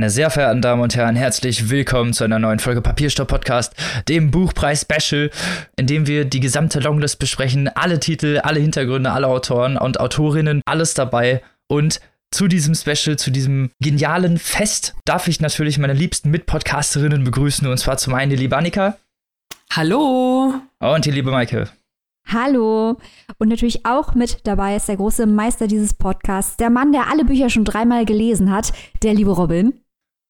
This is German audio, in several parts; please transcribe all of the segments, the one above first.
Meine sehr verehrten Damen und Herren, herzlich willkommen zu einer neuen Folge Papierstopp Podcast, dem Buchpreis Special, in dem wir die gesamte Longlist besprechen, alle Titel, alle Hintergründe, alle Autoren und Autorinnen, alles dabei und zu diesem Special, zu diesem genialen Fest darf ich natürlich meine liebsten Mitpodcasterinnen begrüßen und zwar zum einen die liebe Annika. Hallo. Und die liebe Maike. Hallo. Und natürlich auch mit dabei ist der große Meister dieses Podcasts, der Mann, der alle Bücher schon dreimal gelesen hat, der liebe Robin.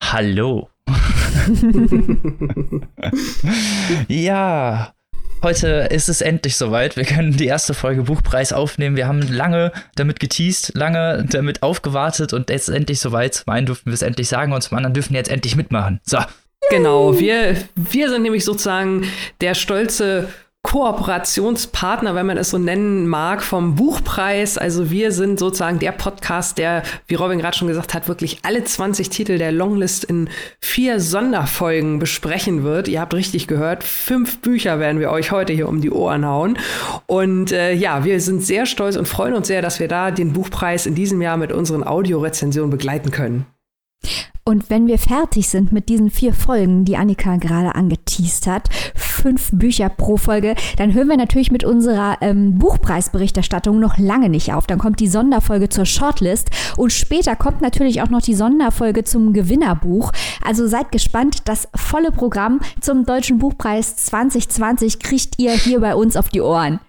Hallo. ja, heute ist es endlich soweit. Wir können die erste Folge Buchpreis aufnehmen. Wir haben lange damit geteased, lange damit aufgewartet und jetzt endlich soweit. Zum einen dürfen wir es endlich sagen und zum anderen dürfen wir jetzt endlich mitmachen. So. Genau, wir, wir sind nämlich sozusagen der stolze Kooperationspartner, wenn man es so nennen mag, vom Buchpreis. Also wir sind sozusagen der Podcast, der, wie Robin gerade schon gesagt hat, wirklich alle 20 Titel der Longlist in vier Sonderfolgen besprechen wird. Ihr habt richtig gehört, fünf Bücher werden wir euch heute hier um die Ohren hauen. Und äh, ja, wir sind sehr stolz und freuen uns sehr, dass wir da den Buchpreis in diesem Jahr mit unseren Audiorezensionen begleiten können. Und wenn wir fertig sind mit diesen vier Folgen, die Annika gerade angeteased hat, fünf Bücher pro Folge, dann hören wir natürlich mit unserer ähm, Buchpreisberichterstattung noch lange nicht auf. Dann kommt die Sonderfolge zur Shortlist und später kommt natürlich auch noch die Sonderfolge zum Gewinnerbuch. Also seid gespannt, das volle Programm zum Deutschen Buchpreis 2020 kriegt ihr hier bei uns auf die Ohren.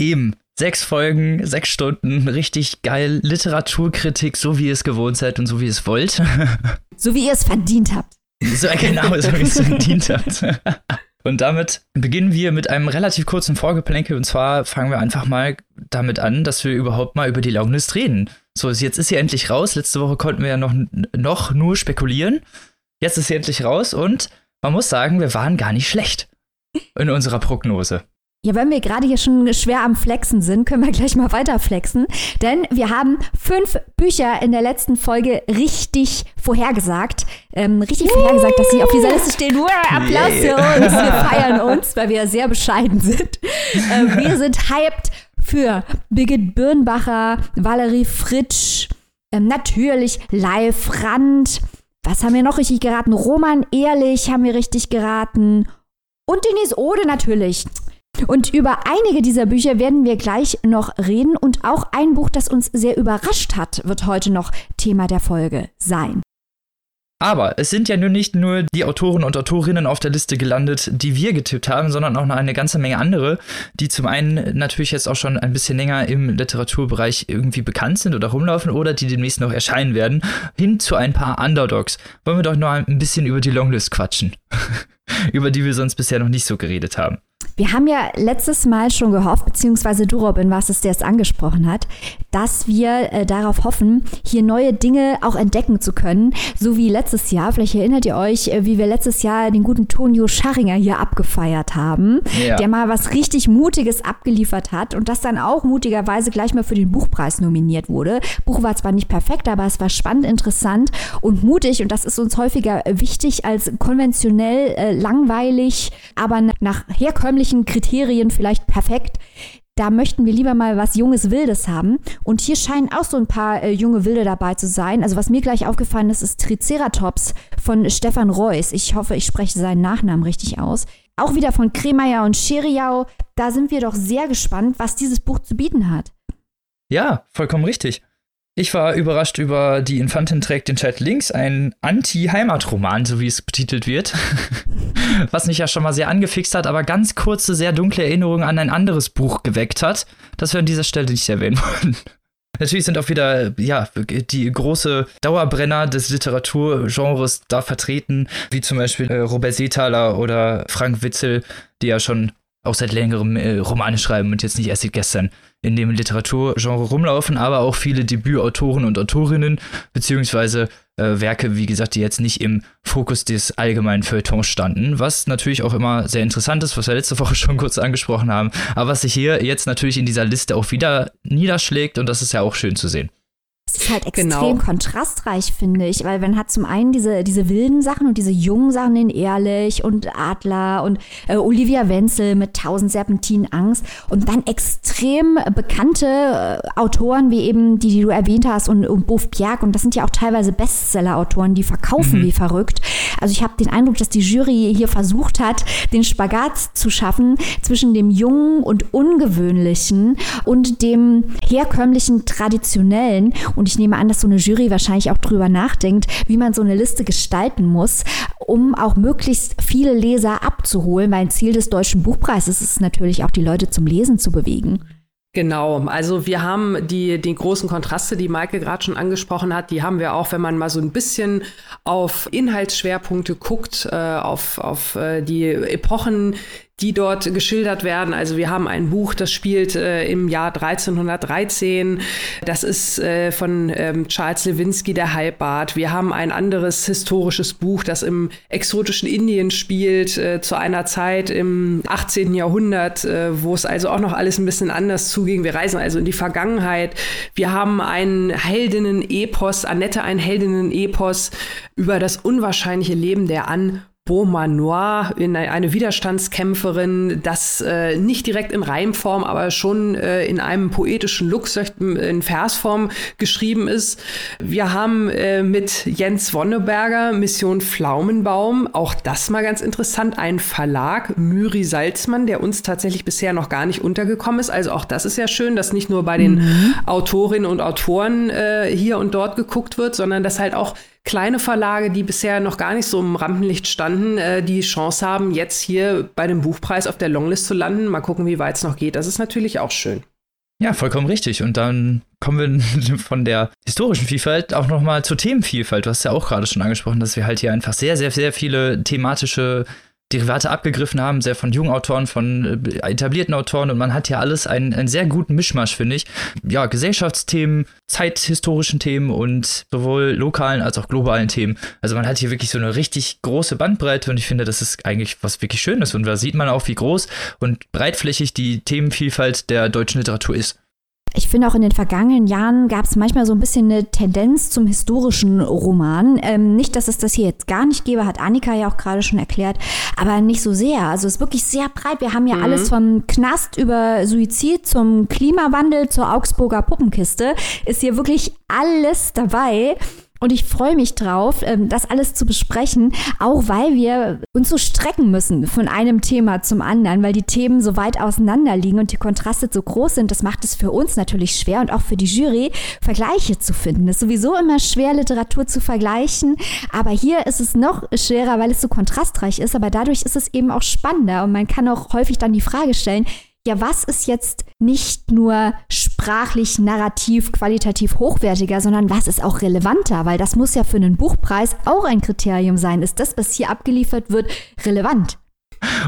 Eben. Sechs Folgen, sechs Stunden, richtig geil. Literaturkritik, so wie ihr es gewohnt seid und so wie ihr es wollt. So wie ihr es verdient habt. So, genau, so wie ihr es verdient habt. Und damit beginnen wir mit einem relativ kurzen Vorgeplänkel. Und zwar fangen wir einfach mal damit an, dass wir überhaupt mal über die Longlist reden. So, jetzt ist sie endlich raus. Letzte Woche konnten wir ja noch, noch nur spekulieren. Jetzt ist sie endlich raus und man muss sagen, wir waren gar nicht schlecht in unserer Prognose. Ja, wenn wir gerade hier schon schwer am Flexen sind, können wir gleich mal weiter flexen. Denn wir haben fünf Bücher in der letzten Folge richtig vorhergesagt. Ähm, richtig Woo! vorhergesagt, dass sie auf dieser Liste stehen. Wow, Applaus für uns. Wir feiern uns, weil wir sehr bescheiden sind. Ähm, wir sind hyped für Birgit Birnbacher, Valerie Fritsch, ähm, natürlich Live Rand. Was haben wir noch richtig geraten? Roman Ehrlich haben wir richtig geraten. Und Denise Ode natürlich. Und über einige dieser Bücher werden wir gleich noch reden und auch ein Buch, das uns sehr überrascht hat, wird heute noch Thema der Folge sein. Aber es sind ja nur nicht nur die Autoren und Autorinnen auf der Liste gelandet, die wir getippt haben, sondern auch noch eine ganze Menge andere, die zum einen natürlich jetzt auch schon ein bisschen länger im Literaturbereich irgendwie bekannt sind oder rumlaufen oder die demnächst noch erscheinen werden, hin zu ein paar Underdogs. Wollen wir doch noch ein bisschen über die Longlist quatschen, über die wir sonst bisher noch nicht so geredet haben. Wir haben ja letztes Mal schon gehofft, beziehungsweise du, Robin, warst es, der es angesprochen hat, dass wir äh, darauf hoffen, hier neue Dinge auch entdecken zu können. So wie letztes Jahr, vielleicht erinnert ihr euch, äh, wie wir letztes Jahr den guten Tonio Scharringer hier abgefeiert haben, ja. der mal was richtig Mutiges abgeliefert hat und das dann auch mutigerweise gleich mal für den Buchpreis nominiert wurde. Buch war zwar nicht perfekt, aber es war spannend, interessant und mutig und das ist uns häufiger wichtig als konventionell äh, langweilig, aber nach herkömmlichen Kriterien vielleicht perfekt. Da möchten wir lieber mal was Junges, Wildes haben. Und hier scheinen auch so ein paar äh, junge Wilde dabei zu sein. Also was mir gleich aufgefallen ist, ist Triceratops von Stefan Reuss. Ich hoffe, ich spreche seinen Nachnamen richtig aus. Auch wieder von Kremeyer und Scheriau. Da sind wir doch sehr gespannt, was dieses Buch zu bieten hat. Ja, vollkommen richtig. Ich war überrascht über Die Infantin trägt den Chat links, ein Anti-Heimatroman, so wie es betitelt wird. Was mich ja schon mal sehr angefixt hat, aber ganz kurze, sehr dunkle Erinnerungen an ein anderes Buch geweckt hat, das wir an dieser Stelle nicht erwähnen wollen. Natürlich sind auch wieder, ja, die große Dauerbrenner des Literaturgenres da vertreten, wie zum Beispiel äh, Robert Seethaler oder Frank Witzel, die ja schon auch seit längerem äh, Romane schreiben und jetzt nicht erst seit gestern in dem Literaturgenre rumlaufen, aber auch viele Debütautoren und Autorinnen, beziehungsweise äh, Werke, wie gesagt, die jetzt nicht im Fokus des allgemeinen Feuilletons standen, was natürlich auch immer sehr interessant ist, was wir letzte Woche schon kurz angesprochen haben, aber was sich hier jetzt natürlich in dieser Liste auch wieder niederschlägt und das ist ja auch schön zu sehen. Es ist halt extrem genau. kontrastreich, finde ich, weil man hat zum einen diese, diese wilden Sachen und diese jungen Sachen, den Ehrlich und Adler und äh, Olivia Wenzel mit Tausend Serpentinen Angst und dann extrem bekannte äh, Autoren wie eben die, die du erwähnt hast und, und Bof Bjerg und das sind ja auch teilweise Bestseller-Autoren, die verkaufen mhm. wie verrückt. Also ich habe den Eindruck, dass die Jury hier versucht hat, den Spagat zu schaffen zwischen dem jungen und ungewöhnlichen und dem herkömmlichen, traditionellen und ich nehme an, dass so eine Jury wahrscheinlich auch drüber nachdenkt, wie man so eine Liste gestalten muss, um auch möglichst viele Leser abzuholen. Mein Ziel des Deutschen Buchpreises ist natürlich auch, die Leute zum Lesen zu bewegen. Genau, also wir haben die, die großen Kontraste, die Maike gerade schon angesprochen hat, die haben wir auch, wenn man mal so ein bisschen auf Inhaltsschwerpunkte guckt, äh, auf, auf äh, die Epochen, die dort geschildert werden. Also wir haben ein Buch, das spielt äh, im Jahr 1313. Das ist äh, von ähm, Charles Lewinsky, der Halbbart. Wir haben ein anderes historisches Buch, das im exotischen Indien spielt, äh, zu einer Zeit im 18. Jahrhundert, äh, wo es also auch noch alles ein bisschen anders zuging. Wir reisen also in die Vergangenheit. Wir haben einen Heldinnen-Epos, Annette, ein Heldinnen-Epos über das unwahrscheinliche Leben der An- Beaumanoir, in eine Widerstandskämpferin, das äh, nicht direkt in Reimform, aber schon äh, in einem poetischen Look in Versform geschrieben ist. Wir haben äh, mit Jens Wonneberger Mission Pflaumenbaum, auch das mal ganz interessant, ein Verlag, Myri Salzmann, der uns tatsächlich bisher noch gar nicht untergekommen ist. Also auch das ist ja schön, dass nicht nur bei den mhm. Autorinnen und Autoren äh, hier und dort geguckt wird, sondern dass halt auch kleine Verlage, die bisher noch gar nicht so im Rampenlicht standen, äh, die Chance haben, jetzt hier bei dem Buchpreis auf der Longlist zu landen. Mal gucken, wie weit es noch geht. Das ist natürlich auch schön. Ja, vollkommen richtig. Und dann kommen wir von der historischen Vielfalt auch nochmal zur Themenvielfalt. Du hast ja auch gerade schon angesprochen, dass wir halt hier einfach sehr, sehr, sehr viele thematische Derivate abgegriffen haben, sehr von jungen Autoren, von äh, etablierten Autoren und man hat ja alles einen, einen sehr guten Mischmasch, finde ich. Ja, Gesellschaftsthemen, zeithistorischen Themen und sowohl lokalen als auch globalen Themen. Also man hat hier wirklich so eine richtig große Bandbreite und ich finde, das ist eigentlich was wirklich Schönes und da sieht man auch, wie groß und breitflächig die Themenvielfalt der deutschen Literatur ist. Ich finde auch in den vergangenen Jahren gab es manchmal so ein bisschen eine Tendenz zum historischen Roman. Ähm, nicht, dass es das hier jetzt gar nicht gäbe, hat Annika ja auch gerade schon erklärt, aber nicht so sehr. Also es ist wirklich sehr breit. Wir haben ja mhm. alles vom Knast über Suizid zum Klimawandel zur Augsburger Puppenkiste. Ist hier wirklich alles dabei. Und ich freue mich drauf, ähm, das alles zu besprechen, auch weil wir uns so strecken müssen von einem Thema zum anderen, weil die Themen so weit auseinander liegen und die Kontraste so groß sind. Das macht es für uns natürlich schwer und auch für die Jury, Vergleiche zu finden. Es ist sowieso immer schwer, Literatur zu vergleichen, aber hier ist es noch schwerer, weil es so kontrastreich ist, aber dadurch ist es eben auch spannender und man kann auch häufig dann die Frage stellen, ja, was ist jetzt nicht nur sprachlich, narrativ, qualitativ hochwertiger, sondern was ist auch relevanter? Weil das muss ja für einen Buchpreis auch ein Kriterium sein. Ist das, was hier abgeliefert wird, relevant?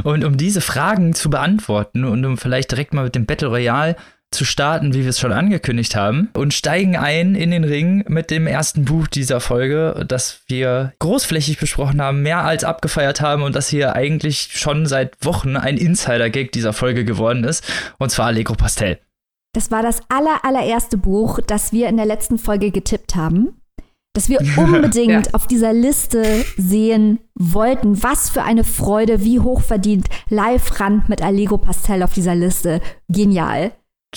Und um diese Fragen zu beantworten und um vielleicht direkt mal mit dem Battle Royale zu starten, wie wir es schon angekündigt haben, und steigen ein in den Ring mit dem ersten Buch dieser Folge, das wir großflächig besprochen haben, mehr als abgefeiert haben und das hier eigentlich schon seit Wochen ein Insider-Gag dieser Folge geworden ist, und zwar Allegro Pastel. Das war das aller, allererste Buch, das wir in der letzten Folge getippt haben. Das wir unbedingt ja. auf dieser Liste sehen wollten. Was für eine Freude, wie hochverdient. Live-Rand mit Allegro Pastel auf dieser Liste. Genial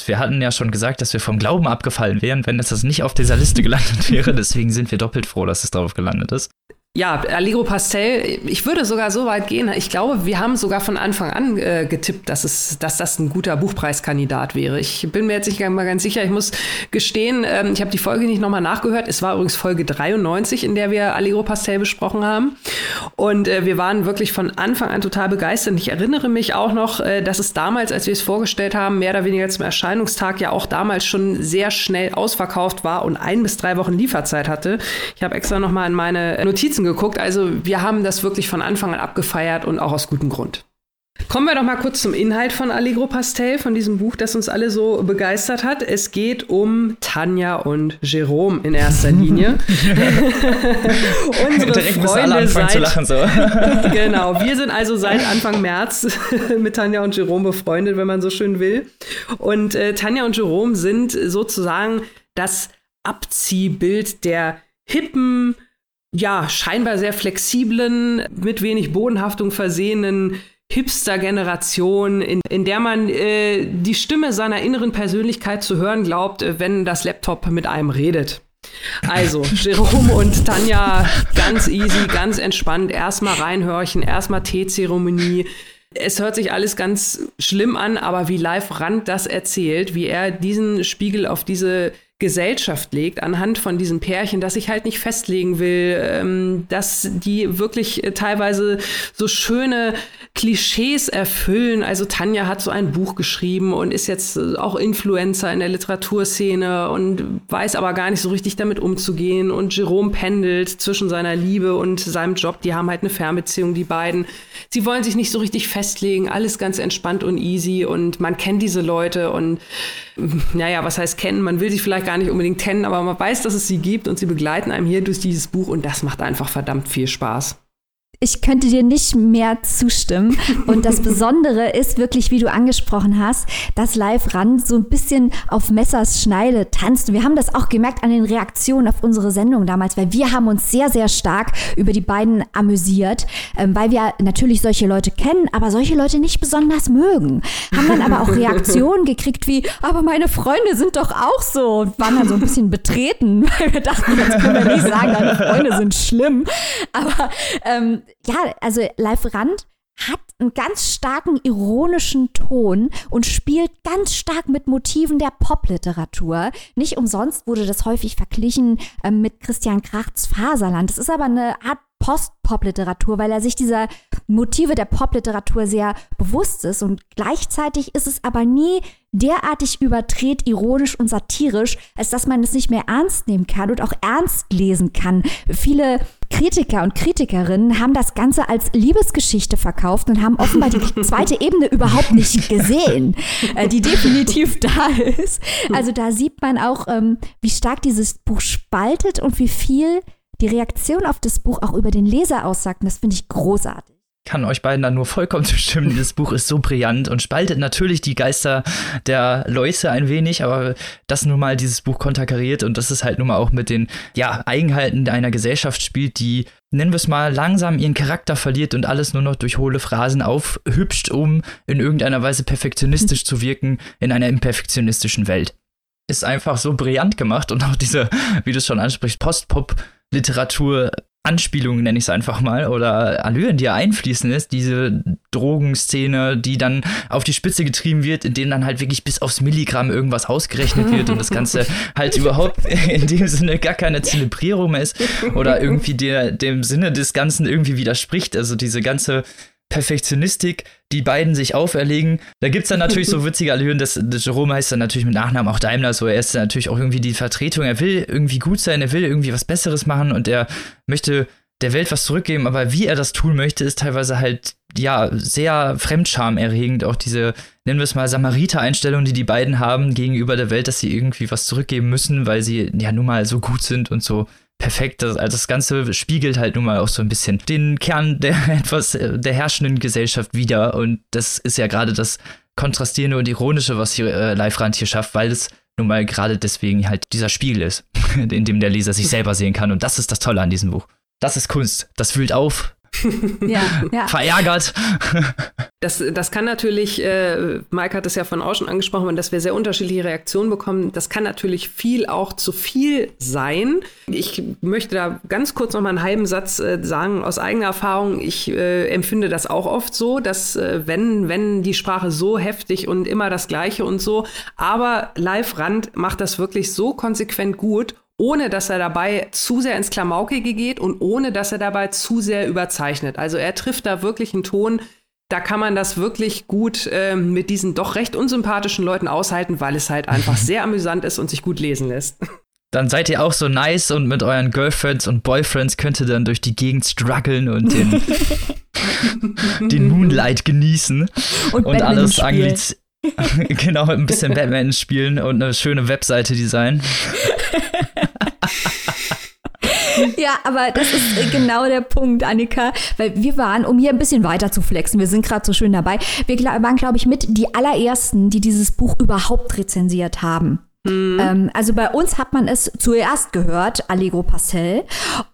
wir hatten ja schon gesagt, dass wir vom Glauben abgefallen wären, wenn es das nicht auf dieser Liste gelandet wäre. Deswegen sind wir doppelt froh, dass es darauf gelandet ist. Ja, Allegro Pastel, ich würde sogar so weit gehen. Ich glaube, wir haben sogar von Anfang an äh, getippt, dass, es, dass das ein guter Buchpreiskandidat wäre. Ich bin mir jetzt nicht mal ganz sicher. Ich muss gestehen, ähm, ich habe die Folge nicht nochmal nachgehört. Es war übrigens Folge 93, in der wir Allegro Pastel besprochen haben. Und äh, wir waren wirklich von Anfang an total begeistert. Ich erinnere mich auch noch, äh, dass es damals, als wir es vorgestellt haben, mehr oder weniger zum Erscheinungstag ja auch damals schon sehr schnell ausverkauft war und ein bis drei Wochen Lieferzeit hatte. Ich habe extra nochmal in meine Notizen geguckt. Also wir haben das wirklich von Anfang an abgefeiert und auch aus gutem Grund. Kommen wir doch mal kurz zum Inhalt von Allegro Pastel, von diesem Buch, das uns alle so begeistert hat. Es geht um Tanja und Jerome in erster Linie. Unsere Direkt Freunde alle anfangen seit, zu lachen so. genau, wir sind also seit Anfang März mit Tanja und Jerome befreundet, wenn man so schön will. Und äh, Tanja und Jerome sind sozusagen das Abziehbild der hippen, ja, scheinbar sehr flexiblen, mit wenig Bodenhaftung versehenen Hipster-Generation, in, in der man äh, die Stimme seiner inneren Persönlichkeit zu hören glaubt, äh, wenn das Laptop mit einem redet. Also, Jerome und Tanja, ganz easy, ganz entspannt, erstmal reinhörchen, erstmal Teezeremonie. Es hört sich alles ganz schlimm an, aber wie Live Rand das erzählt, wie er diesen Spiegel auf diese Gesellschaft legt, anhand von diesen Pärchen, dass ich halt nicht festlegen will, ähm, dass die wirklich äh, teilweise so schöne Klischees erfüllen. Also Tanja hat so ein Buch geschrieben und ist jetzt äh, auch Influencer in der Literaturszene und weiß aber gar nicht so richtig damit umzugehen. Und Jerome pendelt zwischen seiner Liebe und seinem Job. Die haben halt eine Fernbeziehung, die beiden. Sie wollen sich nicht so richtig festlegen, alles ganz entspannt und easy und man kennt diese Leute und naja, was heißt kennen? Man will sie vielleicht gar nicht unbedingt kennen, aber man weiß, dass es sie gibt und sie begleiten einem hier durch dieses Buch und das macht einfach verdammt viel Spaß ich könnte dir nicht mehr zustimmen. Und das Besondere ist wirklich, wie du angesprochen hast, dass Live Rand so ein bisschen auf Messers Schneide tanzt. Und wir haben das auch gemerkt an den Reaktionen auf unsere Sendung damals, weil wir haben uns sehr, sehr stark über die beiden amüsiert, ähm, weil wir natürlich solche Leute kennen, aber solche Leute nicht besonders mögen. Haben dann aber auch Reaktionen gekriegt wie, aber meine Freunde sind doch auch so und waren dann so ein bisschen betreten, weil wir dachten, jetzt können wir nicht sagen, deine Freunde sind schlimm. Aber ähm, ja, also Live Rand hat einen ganz starken ironischen Ton und spielt ganz stark mit Motiven der Popliteratur. Nicht umsonst wurde das häufig verglichen äh, mit Christian Krachts Faserland. Das ist aber eine Art Post-Pop-Literatur, weil er sich dieser Motive der Pop-Literatur sehr bewusst ist und gleichzeitig ist es aber nie derartig überdreht, ironisch und satirisch, als dass man es nicht mehr ernst nehmen kann und auch ernst lesen kann. Viele Kritiker und Kritikerinnen haben das Ganze als Liebesgeschichte verkauft und haben offenbar die zweite Ebene überhaupt nicht gesehen, äh, die definitiv da ist. Also da sieht man auch, ähm, wie stark dieses Buch spaltet und wie viel die Reaktion auf das Buch auch über den Leser aussagt. Und das finde ich großartig kann euch beiden da nur vollkommen zustimmen. Dieses Buch ist so brillant und spaltet natürlich die Geister der Leute ein wenig, aber das nun mal dieses Buch konterkariert und das ist halt nun mal auch mit den ja, Eigenheiten einer Gesellschaft spielt, die, nennen wir es mal, langsam ihren Charakter verliert und alles nur noch durch hohle Phrasen aufhübscht, um in irgendeiner Weise perfektionistisch zu wirken in einer imperfektionistischen Welt. Ist einfach so brillant gemacht und auch diese, wie du es schon ansprichst, Post-Pop-Literatur Anspielungen, nenne ich es einfach mal, oder Allüren, die ja einfließen ist, diese Drogenszene, die dann auf die Spitze getrieben wird, in denen dann halt wirklich bis aufs Milligramm irgendwas ausgerechnet wird und das Ganze halt überhaupt in dem Sinne gar keine Zelebrierung mehr ist oder irgendwie der, dem Sinne des Ganzen irgendwie widerspricht. Also diese ganze Perfektionistik, die beiden sich auferlegen. Da gibt es dann natürlich so witzige Allüren, dass, dass Jerome heißt dann natürlich mit Nachnamen auch Daimler, so er ist dann natürlich auch irgendwie die Vertretung, er will irgendwie gut sein, er will irgendwie was Besseres machen und er möchte der Welt was zurückgeben, aber wie er das tun möchte, ist teilweise halt, ja, sehr fremdschamerregend. Auch diese, nennen wir es mal, Samariter-Einstellung, die die beiden haben gegenüber der Welt, dass sie irgendwie was zurückgeben müssen, weil sie ja nun mal so gut sind und so perfekt. Das, also das Ganze spiegelt halt nun mal auch so ein bisschen den Kern der etwas äh, der herrschenden Gesellschaft wieder. Und das ist ja gerade das Kontrastierende und Ironische, was hier äh, Live-Rand hier schafft, weil es nun mal gerade deswegen halt dieser Spiegel ist, in dem der Leser sich selber sehen kann. Und das ist das Tolle an diesem Buch. Das ist Kunst. Das wühlt auf, ja, ja. verärgert. Das, das kann natürlich, äh, Mike hat es ja von auch schon angesprochen, dass wir sehr unterschiedliche Reaktionen bekommen. Das kann natürlich viel auch zu viel sein. Ich möchte da ganz kurz noch mal einen halben Satz äh, sagen aus eigener Erfahrung. Ich äh, empfinde das auch oft so, dass äh, wenn, wenn die Sprache so heftig und immer das Gleiche und so, aber Live Rand macht das wirklich so konsequent gut ohne dass er dabei zu sehr ins Klamaukige geht und ohne dass er dabei zu sehr überzeichnet. Also er trifft da wirklich einen Ton, da kann man das wirklich gut äh, mit diesen doch recht unsympathischen Leuten aushalten, weil es halt einfach sehr amüsant ist und sich gut lesen lässt. Dann seid ihr auch so nice und mit euren Girlfriends und Boyfriends könnt ihr dann durch die Gegend strugglen und den, den Moonlight genießen und, und alles Angliz genau, ein bisschen Batman spielen und eine schöne Webseite designen. ja, aber das ist genau der Punkt, Annika, weil wir waren, um hier ein bisschen weiter zu flexen, wir sind gerade so schön dabei, wir waren, glaube ich, mit die allerersten, die dieses Buch überhaupt rezensiert haben. Mhm. Ähm, also bei uns hat man es zuerst gehört, Allegro Pastel.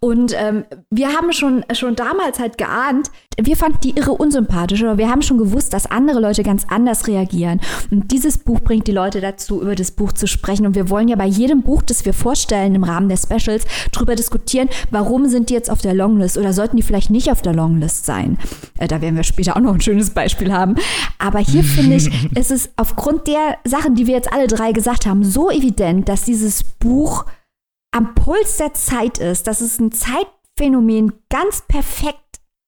Und ähm, wir haben schon, schon damals halt geahnt, wir fanden die irre unsympathisch, aber wir haben schon gewusst, dass andere Leute ganz anders reagieren. Und dieses Buch bringt die Leute dazu, über das Buch zu sprechen. Und wir wollen ja bei jedem Buch, das wir vorstellen im Rahmen der Specials, darüber diskutieren, warum sind die jetzt auf der Longlist oder sollten die vielleicht nicht auf der Longlist sein. Äh, da werden wir später auch noch ein schönes Beispiel haben. Aber hier finde ich, ist es aufgrund der Sachen, die wir jetzt alle drei gesagt haben, so evident, dass dieses Buch am Puls der Zeit ist, dass es ein Zeitphänomen ganz perfekt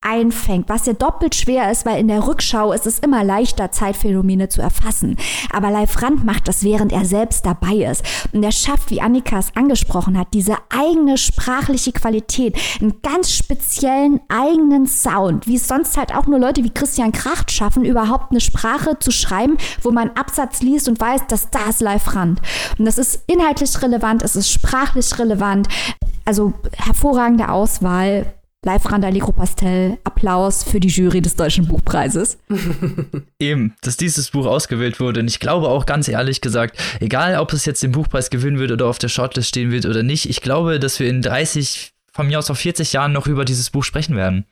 einfängt, was ja doppelt schwer ist, weil in der Rückschau ist es immer leichter, Zeitphänomene zu erfassen. Aber Leif Rand macht das, während er selbst dabei ist. Und er schafft, wie Annika es angesprochen hat, diese eigene sprachliche Qualität, einen ganz speziellen eigenen Sound, wie es sonst halt auch nur Leute wie Christian Kracht schaffen, überhaupt eine Sprache zu schreiben, wo man Absatz liest und weiß, dass das Leif Rand. Und das ist inhaltlich relevant, es ist sprachlich relevant. Also hervorragende Auswahl Live Randalico Pastel, Applaus für die Jury des Deutschen Buchpreises. Eben, dass dieses Buch ausgewählt wurde. Und ich glaube auch ganz ehrlich gesagt, egal ob es jetzt den Buchpreis gewinnen wird oder auf der Shortlist stehen wird oder nicht, ich glaube, dass wir in 30, von mir aus auf 40 Jahren noch über dieses Buch sprechen werden.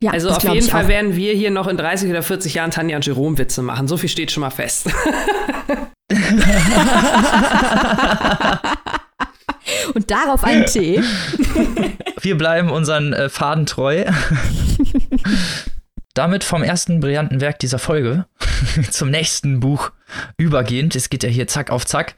Ja, also auf jeden Fall auch. werden wir hier noch in 30 oder 40 Jahren Tanja und Jerome Witze machen. So viel steht schon mal fest. Und darauf einen Tee. Wir bleiben unseren äh, Faden treu. Damit vom ersten brillanten Werk dieser Folge zum nächsten Buch übergehend. Es geht ja hier zack auf zack.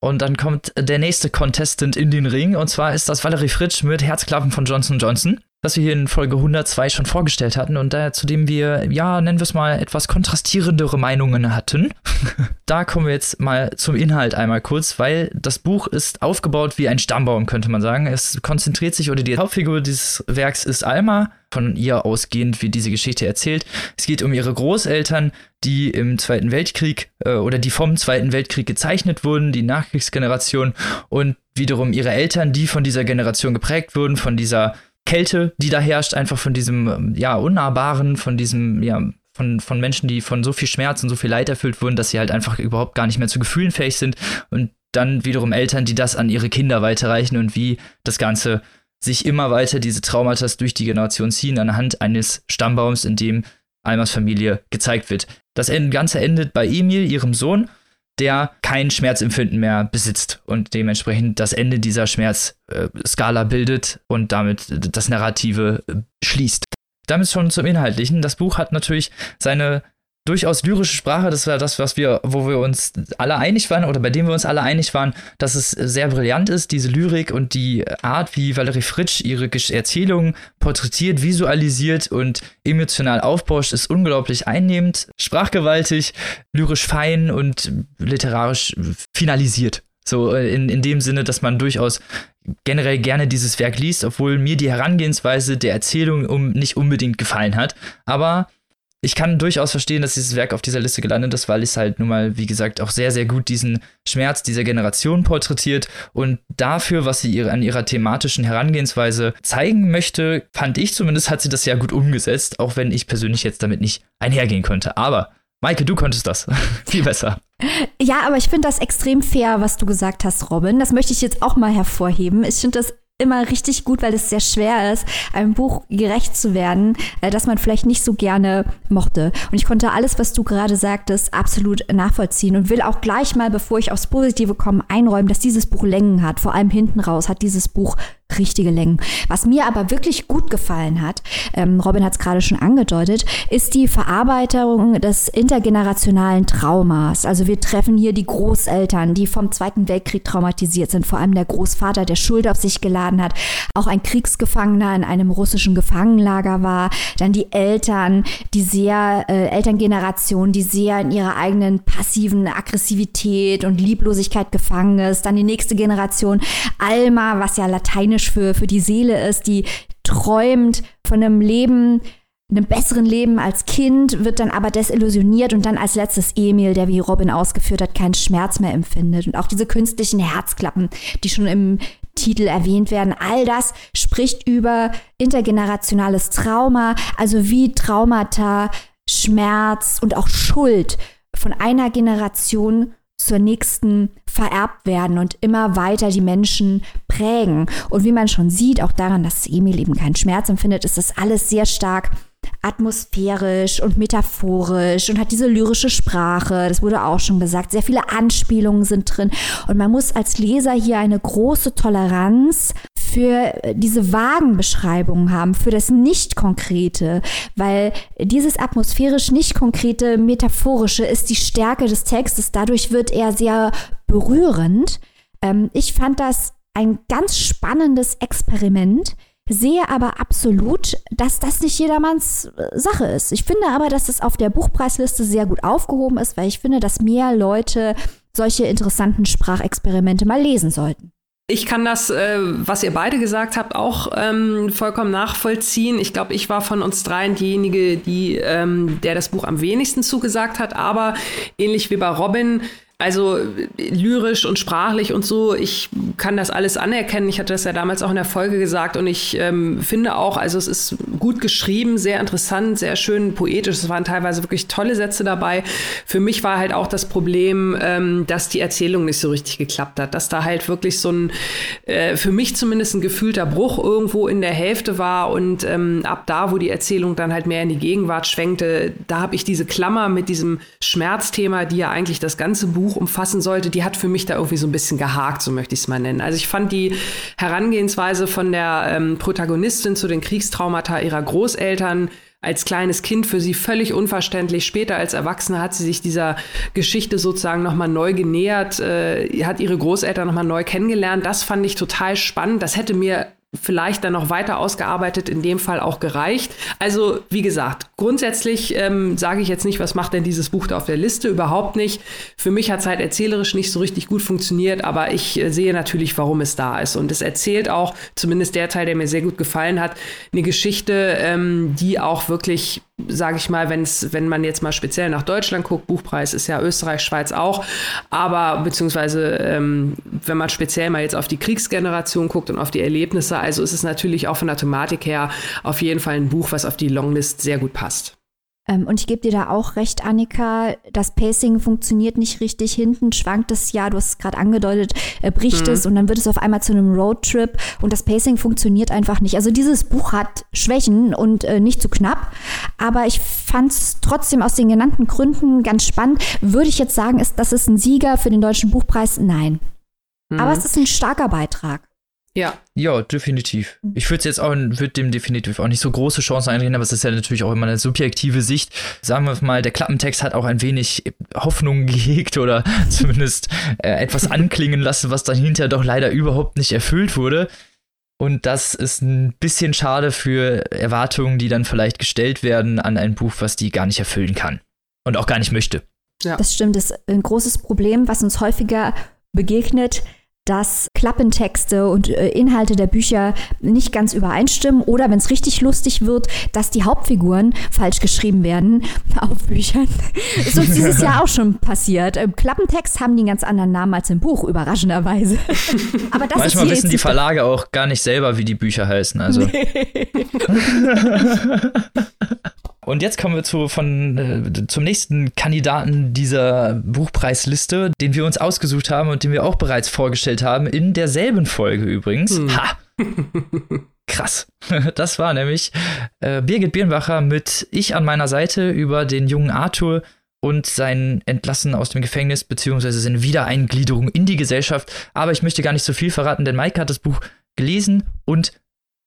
Und dann kommt der nächste Contestant in den Ring. Und zwar ist das Valerie Fritsch mit Herzklappen von Johnson Johnson das wir hier in Folge 102 schon vorgestellt hatten und da, zu dem wir, ja, nennen wir es mal, etwas kontrastierendere Meinungen hatten. da kommen wir jetzt mal zum Inhalt einmal kurz, weil das Buch ist aufgebaut wie ein Stammbaum, könnte man sagen. Es konzentriert sich, oder die Hauptfigur dieses Werks ist Alma, von ihr ausgehend wie diese Geschichte erzählt. Es geht um ihre Großeltern, die im Zweiten Weltkrieg äh, oder die vom Zweiten Weltkrieg gezeichnet wurden, die Nachkriegsgeneration und wiederum ihre Eltern, die von dieser Generation geprägt wurden, von dieser Kälte, die da herrscht, einfach von diesem, ähm, ja, Unnahbaren, von diesem, ja, von, von Menschen, die von so viel Schmerz und so viel Leid erfüllt wurden, dass sie halt einfach überhaupt gar nicht mehr zu Gefühlen fähig sind. Und dann wiederum Eltern, die das an ihre Kinder weiterreichen und wie das Ganze sich immer weiter diese Traumata durch die Generation ziehen, anhand eines Stammbaums, in dem Almas Familie gezeigt wird. Das Ganze endet bei Emil, ihrem Sohn, der kein Schmerzempfinden mehr besitzt und dementsprechend das Ende dieser Schmerzskala bildet und damit das Narrative äh, schließt. Damit schon zum Inhaltlichen. Das Buch hat natürlich seine durchaus lyrische Sprache, das war das, was wir, wo wir uns alle einig waren oder bei dem wir uns alle einig waren, dass es sehr brillant ist, diese Lyrik und die Art, wie Valerie Fritsch ihre Erzählungen porträtiert, visualisiert und emotional aufbauscht, ist unglaublich einnehmend, sprachgewaltig, lyrisch fein und literarisch finalisiert. So äh, in, in dem Sinne, dass man durchaus generell gerne dieses Werk liest, obwohl mir die Herangehensweise der Erzählung um nicht unbedingt gefallen hat. Aber ich kann durchaus verstehen, dass dieses Werk auf dieser Liste gelandet ist, weil es halt nun mal, wie gesagt, auch sehr, sehr gut diesen Schmerz dieser Generation porträtiert und dafür, was sie ihre, an ihrer thematischen Herangehensweise zeigen möchte, fand ich zumindest, hat sie das ja gut umgesetzt, auch wenn ich persönlich jetzt damit nicht einhergehen könnte. Aber Maike, du konntest das. Viel besser. Ja, aber ich finde das extrem fair, was du gesagt hast, Robin. Das möchte ich jetzt auch mal hervorheben. Ich finde das immer richtig gut, weil es sehr schwer ist, einem Buch gerecht zu werden, äh, das man vielleicht nicht so gerne mochte. Und ich konnte alles, was du gerade sagtest, absolut nachvollziehen und will auch gleich mal, bevor ich aufs Positive komme, einräumen, dass dieses Buch Längen hat. Vor allem hinten raus hat dieses Buch richtige Längen. Was mir aber wirklich gut gefallen hat, ähm, Robin hat es gerade schon angedeutet, ist die Verarbeitung des intergenerationalen Traumas. Also wir treffen hier die Großeltern, die vom Zweiten Weltkrieg traumatisiert sind, vor allem der Großvater, der Schuld auf sich geladen hat, auch ein Kriegsgefangener in einem russischen Gefangenlager war, dann die Eltern, die sehr äh, Elterngeneration, die sehr in ihrer eigenen passiven Aggressivität und Lieblosigkeit gefangen ist, dann die nächste Generation Alma, was ja lateinisch Englisch für, für die Seele ist, die träumt von einem Leben, einem besseren Leben als Kind, wird dann aber desillusioniert und dann als letztes Emil, der wie Robin ausgeführt hat, keinen Schmerz mehr empfindet. Und auch diese künstlichen Herzklappen, die schon im Titel erwähnt werden, all das spricht über intergenerationales Trauma, also wie Traumata, Schmerz und auch Schuld von einer Generation zur nächsten vererbt werden und immer weiter die Menschen prägen. Und wie man schon sieht, auch daran, dass Emil eben keinen Schmerz empfindet, ist das alles sehr stark atmosphärisch und metaphorisch und hat diese lyrische Sprache, das wurde auch schon gesagt, sehr viele Anspielungen sind drin und man muss als Leser hier eine große Toleranz für diese vagen Beschreibungen haben, für das Nicht-Konkrete, weil dieses atmosphärisch nicht-konkrete, metaphorische ist die Stärke des Textes, dadurch wird er sehr berührend. Ähm, ich fand das ein ganz spannendes Experiment, sehe aber absolut, dass das nicht jedermanns äh, Sache ist. Ich finde aber, dass es auf der Buchpreisliste sehr gut aufgehoben ist, weil ich finde, dass mehr Leute solche interessanten Sprachexperimente mal lesen sollten. Ich kann das, äh, was ihr beide gesagt habt, auch ähm, vollkommen nachvollziehen. Ich glaube, ich war von uns dreien diejenige, die, ähm, der das Buch am wenigsten zugesagt hat. Aber ähnlich wie bei Robin also lyrisch und sprachlich und so, ich kann das alles anerkennen. Ich hatte das ja damals auch in der Folge gesagt und ich ähm, finde auch, also es ist gut geschrieben, sehr interessant, sehr schön poetisch. Es waren teilweise wirklich tolle Sätze dabei. Für mich war halt auch das Problem, ähm, dass die Erzählung nicht so richtig geklappt hat, dass da halt wirklich so ein, äh, für mich zumindest ein gefühlter Bruch irgendwo in der Hälfte war und ähm, ab da, wo die Erzählung dann halt mehr in die Gegenwart schwenkte, da habe ich diese Klammer mit diesem Schmerzthema, die ja eigentlich das ganze Buch Buch umfassen sollte, die hat für mich da irgendwie so ein bisschen gehakt, so möchte ich es mal nennen. Also ich fand die Herangehensweise von der ähm, Protagonistin zu den Kriegstraumata ihrer Großeltern als kleines Kind für sie völlig unverständlich. Später als Erwachsene hat sie sich dieser Geschichte sozusagen nochmal neu genähert, äh, hat ihre Großeltern nochmal neu kennengelernt. Das fand ich total spannend. Das hätte mir vielleicht dann noch weiter ausgearbeitet, in dem Fall auch gereicht. Also wie gesagt, grundsätzlich ähm, sage ich jetzt nicht, was macht denn dieses Buch da auf der Liste, überhaupt nicht. Für mich hat es halt erzählerisch nicht so richtig gut funktioniert, aber ich äh, sehe natürlich, warum es da ist. Und es erzählt auch, zumindest der Teil, der mir sehr gut gefallen hat, eine Geschichte, ähm, die auch wirklich sage ich mal, wenn's, wenn man jetzt mal speziell nach Deutschland guckt, Buchpreis ist ja Österreich, Schweiz auch, aber beziehungsweise ähm, wenn man speziell mal jetzt auf die Kriegsgeneration guckt und auf die Erlebnisse, also ist es natürlich auch von der Thematik her auf jeden Fall ein Buch, was auf die Longlist sehr gut passt. Ähm, und ich gebe dir da auch recht, Annika, das Pacing funktioniert nicht richtig. Hinten schwankt es ja, du hast es gerade angedeutet, äh, bricht mhm. es und dann wird es auf einmal zu einem Roadtrip und das Pacing funktioniert einfach nicht. Also dieses Buch hat Schwächen und äh, nicht zu knapp, aber ich fand es trotzdem aus den genannten Gründen ganz spannend. Würde ich jetzt sagen, ist das ist ein Sieger für den Deutschen Buchpreis? Nein. Mhm. Aber es ist ein starker Beitrag. Ja. Ja, definitiv. Ich würde jetzt auch, würde dem definitiv auch nicht so große Chancen einreden, aber es ist ja natürlich auch immer eine subjektive Sicht. Sagen wir mal, der Klappentext hat auch ein wenig Hoffnung gehegt oder zumindest äh, etwas anklingen lassen, was dann hinterher doch leider überhaupt nicht erfüllt wurde. Und das ist ein bisschen schade für Erwartungen, die dann vielleicht gestellt werden an ein Buch, was die gar nicht erfüllen kann und auch gar nicht möchte. Ja. Das stimmt, das ist ein großes Problem, was uns häufiger begegnet dass Klappentexte und äh, Inhalte der Bücher nicht ganz übereinstimmen oder wenn es richtig lustig wird, dass die Hauptfiguren falsch geschrieben werden auf Büchern. ist uns dieses Jahr auch schon passiert. Im Klappentext haben die einen ganz anderen Namen als im Buch, überraschenderweise. Aber das Manchmal ist wissen die Verlage auch gar nicht selber, wie die Bücher heißen. Also. Nee. Und jetzt kommen wir zu, von, äh, zum nächsten Kandidaten dieser Buchpreisliste, den wir uns ausgesucht haben und den wir auch bereits vorgestellt haben, in derselben Folge übrigens. Hm. Ha! Krass. Das war nämlich äh, Birgit Birnbacher mit Ich an meiner Seite über den jungen Arthur und sein Entlassen aus dem Gefängnis beziehungsweise seine Wiedereingliederung in die Gesellschaft. Aber ich möchte gar nicht so viel verraten, denn Maike hat das Buch gelesen und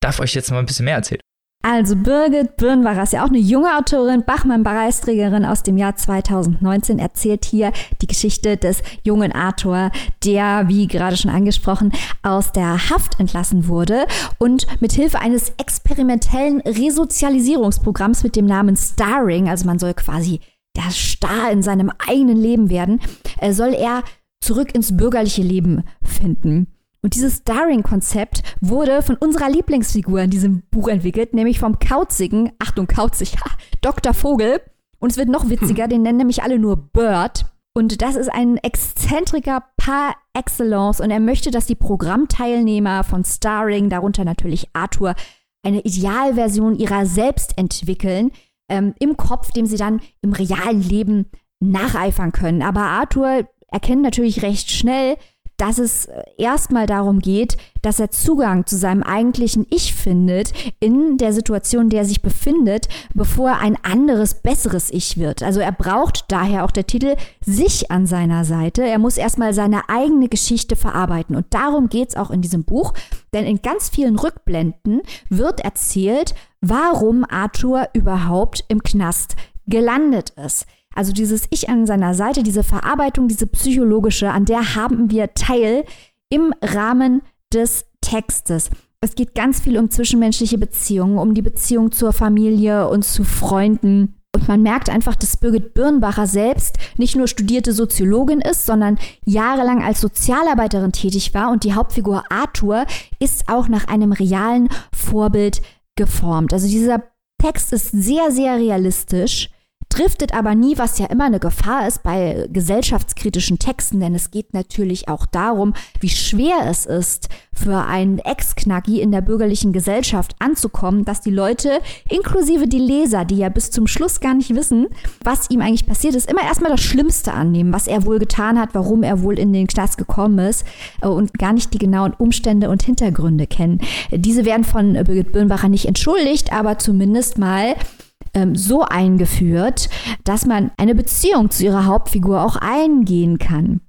darf euch jetzt mal ein bisschen mehr erzählen. Also Birgit Birnbacher ist ja auch eine junge Autorin, Bachmann-Preisträgerin aus dem Jahr 2019, erzählt hier die Geschichte des jungen Arthur, der, wie gerade schon angesprochen, aus der Haft entlassen wurde und mit Hilfe eines experimentellen Resozialisierungsprogramms mit dem Namen Starring, also man soll quasi der Star in seinem eigenen Leben werden, äh, soll er zurück ins bürgerliche Leben finden. Und dieses Starring-Konzept wurde von unserer Lieblingsfigur in diesem Buch entwickelt, nämlich vom kauzigen, Achtung, kauzig, Dr. Vogel. Und es wird noch witziger, hm. den nennen nämlich alle nur Bird. Und das ist ein Exzentriker par excellence. Und er möchte, dass die Programmteilnehmer von Starring, darunter natürlich Arthur, eine Idealversion ihrer selbst entwickeln, ähm, im Kopf, dem sie dann im realen Leben nacheifern können. Aber Arthur erkennen natürlich recht schnell, dass es äh, erstmal darum geht, dass er Zugang zu seinem eigentlichen Ich findet in der Situation, in der er sich befindet, bevor er ein anderes, besseres Ich wird. Also er braucht daher auch der Titel sich an seiner Seite. Er muss erstmal seine eigene Geschichte verarbeiten. Und darum geht es auch in diesem Buch, denn in ganz vielen Rückblenden wird erzählt, warum Arthur überhaupt im Knast gelandet ist. Also dieses Ich an seiner Seite, diese Verarbeitung, diese psychologische, an der haben wir Teil im Rahmen des Textes. Es geht ganz viel um zwischenmenschliche Beziehungen, um die Beziehung zur Familie und zu Freunden. Und man merkt einfach, dass Birgit Birnbacher selbst nicht nur studierte Soziologin ist, sondern jahrelang als Sozialarbeiterin tätig war. Und die Hauptfigur Arthur ist auch nach einem realen Vorbild geformt. Also dieser Text ist sehr, sehr realistisch driftet aber nie, was ja immer eine Gefahr ist bei gesellschaftskritischen Texten, denn es geht natürlich auch darum, wie schwer es ist, für einen Ex-Knacki in der bürgerlichen Gesellschaft anzukommen, dass die Leute, inklusive die Leser, die ja bis zum Schluss gar nicht wissen, was ihm eigentlich passiert ist, immer erstmal das Schlimmste annehmen, was er wohl getan hat, warum er wohl in den Knast gekommen ist äh, und gar nicht die genauen Umstände und Hintergründe kennen. Diese werden von Birgit Birnbacher nicht entschuldigt, aber zumindest mal ähm, so eingeführt, dass man eine Beziehung zu ihrer Hauptfigur auch eingehen kann.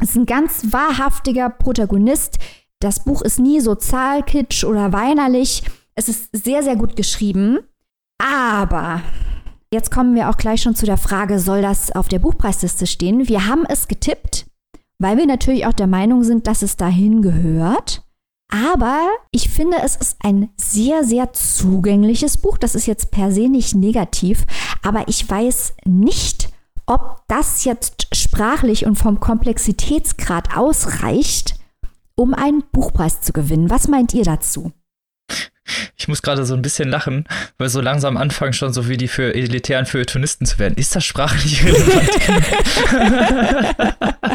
Es ist ein ganz wahrhaftiger Protagonist. Das Buch ist nie sozialkitsch oder weinerlich. Es ist sehr, sehr gut geschrieben. Aber jetzt kommen wir auch gleich schon zu der Frage, soll das auf der Buchpreisliste stehen? Wir haben es getippt, weil wir natürlich auch der Meinung sind, dass es dahin gehört. Aber ich finde, es ist ein sehr, sehr zugängliches Buch. Das ist jetzt per se nicht negativ, aber ich weiß nicht, ob das jetzt sprachlich und vom Komplexitätsgrad ausreicht, um einen Buchpreis zu gewinnen. Was meint ihr dazu? Ich muss gerade so ein bisschen lachen, weil so langsam anfangen schon so wie die für elitären Feuilletonisten zu werden. Ist das sprachlich relevant?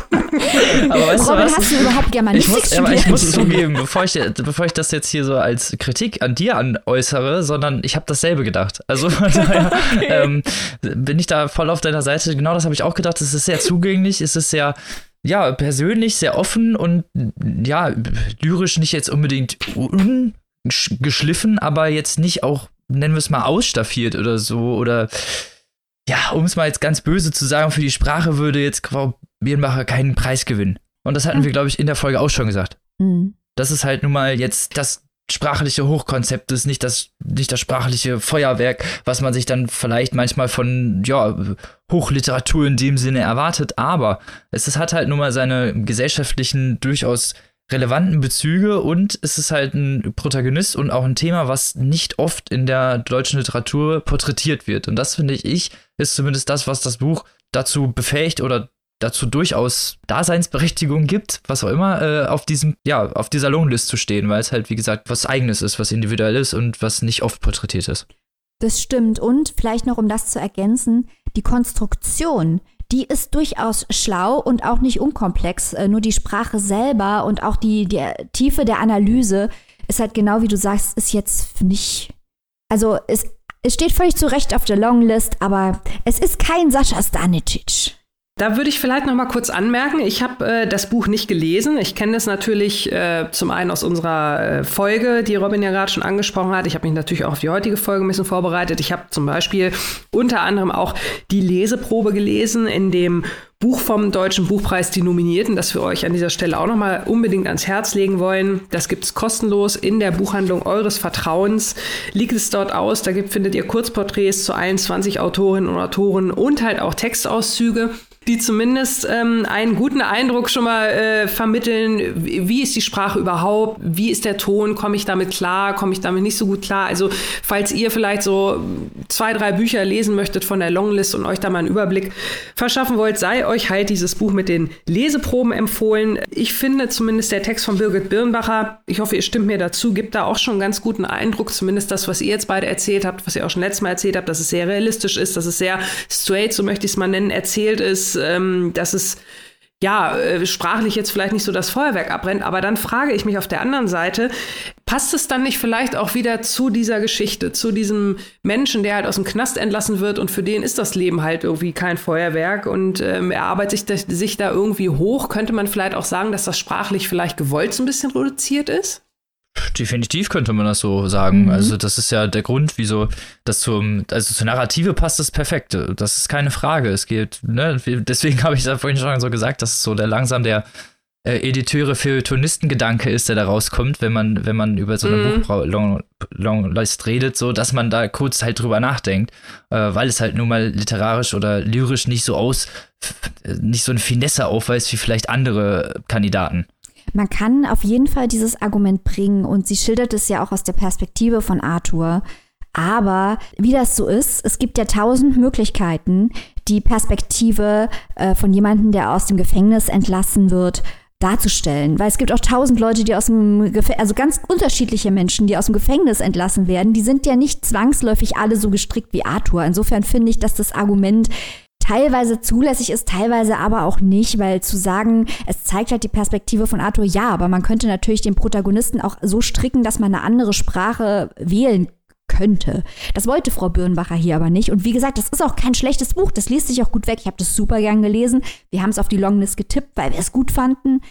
aber weißt Robin, du was? hast du überhaupt Germanistik ich muss, aber ich muss zugeben, bevor ich, bevor ich das jetzt hier so als Kritik an dir anäußere, sondern ich habe dasselbe gedacht. Also von daher okay. ähm, bin ich da voll auf deiner Seite. Genau das habe ich auch gedacht. Es ist sehr zugänglich, es ist sehr ja, persönlich, sehr offen und ja, lyrisch nicht jetzt unbedingt ungeschliffen, aber jetzt nicht auch, nennen wir es mal, ausstaffiert oder so. Oder ja, um es mal jetzt ganz böse zu sagen, für die Sprache würde jetzt Frau Birnbacher keinen Preis gewinnen. Und das hatten wir, glaube ich, in der Folge auch schon gesagt. Mhm. Das ist halt nun mal jetzt das sprachliche Hochkonzept ist, nicht das, nicht das sprachliche Feuerwerk, was man sich dann vielleicht manchmal von, ja, Hochliteratur in dem Sinne erwartet, aber es ist, hat halt nun mal seine gesellschaftlichen, durchaus relevanten Bezüge und es ist halt ein Protagonist und auch ein Thema, was nicht oft in der deutschen Literatur porträtiert wird. Und das finde ich, ist zumindest das, was das Buch dazu befähigt oder dazu durchaus Daseinsberechtigung gibt, was auch immer, äh, auf diesem, ja, auf dieser Lohnlist zu stehen, weil es halt, wie gesagt, was Eigenes ist, was individuell ist und was nicht oft porträtiert ist. Das stimmt. Und vielleicht noch, um das zu ergänzen, die Konstruktion, die ist durchaus schlau und auch nicht unkomplex. Äh, nur die Sprache selber und auch die, die Tiefe der Analyse ist halt genau wie du sagst, ist jetzt nicht. Also es, es steht völlig zu Recht auf der Longlist, aber es ist kein Sascha Stanicic. Da würde ich vielleicht noch mal kurz anmerken, ich habe äh, das Buch nicht gelesen. Ich kenne es natürlich äh, zum einen aus unserer äh, Folge, die Robin ja gerade schon angesprochen hat. Ich habe mich natürlich auch auf die heutige Folge ein bisschen vorbereitet. Ich habe zum Beispiel unter anderem auch die Leseprobe gelesen in dem Buch vom Deutschen Buchpreis, die Nominierten, das wir euch an dieser Stelle auch noch mal unbedingt ans Herz legen wollen. Das gibt es kostenlos in der Buchhandlung eures Vertrauens. Liegt es dort aus, da gibt, findet ihr Kurzporträts zu allen 20 Autorinnen und Autoren und halt auch Textauszüge die zumindest ähm, einen guten Eindruck schon mal äh, vermitteln, wie ist die Sprache überhaupt, wie ist der Ton, komme ich damit klar, komme ich damit nicht so gut klar. Also falls ihr vielleicht so zwei, drei Bücher lesen möchtet von der Longlist und euch da mal einen Überblick verschaffen wollt, sei euch halt dieses Buch mit den Leseproben empfohlen. Ich finde zumindest der Text von Birgit Birnbacher, ich hoffe, ihr stimmt mir dazu, gibt da auch schon einen ganz guten Eindruck, zumindest das, was ihr jetzt beide erzählt habt, was ihr auch schon letztes Mal erzählt habt, dass es sehr realistisch ist, dass es sehr straight, so möchte ich es mal nennen, erzählt ist ähm, dass es ja, äh, sprachlich jetzt vielleicht nicht so das Feuerwerk abbrennt, aber dann frage ich mich auf der anderen Seite, passt es dann nicht vielleicht auch wieder zu dieser Geschichte, zu diesem Menschen, der halt aus dem Knast entlassen wird und für den ist das Leben halt irgendwie kein Feuerwerk und ähm, er arbeitet sich, sich da irgendwie hoch. Könnte man vielleicht auch sagen, dass das sprachlich vielleicht gewollt so ein bisschen reduziert ist? Definitiv könnte man das so sagen. Mhm. Also, das ist ja der Grund, wieso das zum, also zur Narrative passt das perfekt. Das ist keine Frage. Es geht, ne, deswegen habe ich es ja vorhin schon so gesagt, dass es so der langsam der äh, Editeure Feuilletonisten-Gedanke ist, der da rauskommt, wenn man, wenn man über so eine mhm. Buchlist redet, so, dass man da kurz halt drüber nachdenkt, äh, weil es halt nun mal literarisch oder lyrisch nicht so aus, nicht so eine Finesse aufweist wie vielleicht andere Kandidaten. Man kann auf jeden Fall dieses Argument bringen und sie schildert es ja auch aus der Perspektive von Arthur. Aber wie das so ist, es gibt ja tausend Möglichkeiten, die Perspektive äh, von jemandem, der aus dem Gefängnis entlassen wird, darzustellen. Weil es gibt auch tausend Leute, die aus dem Gefängnis, also ganz unterschiedliche Menschen, die aus dem Gefängnis entlassen werden, die sind ja nicht zwangsläufig alle so gestrickt wie Arthur. Insofern finde ich, dass das Argument teilweise zulässig ist, teilweise aber auch nicht, weil zu sagen, es zeigt halt die Perspektive von Arthur, ja, aber man könnte natürlich den Protagonisten auch so stricken, dass man eine andere Sprache wählen könnte. Das wollte Frau Birnbacher hier aber nicht. Und wie gesagt, das ist auch kein schlechtes Buch. Das liest sich auch gut weg. Ich habe das super gern gelesen. Wir haben es auf die Longlist getippt, weil wir es gut fanden.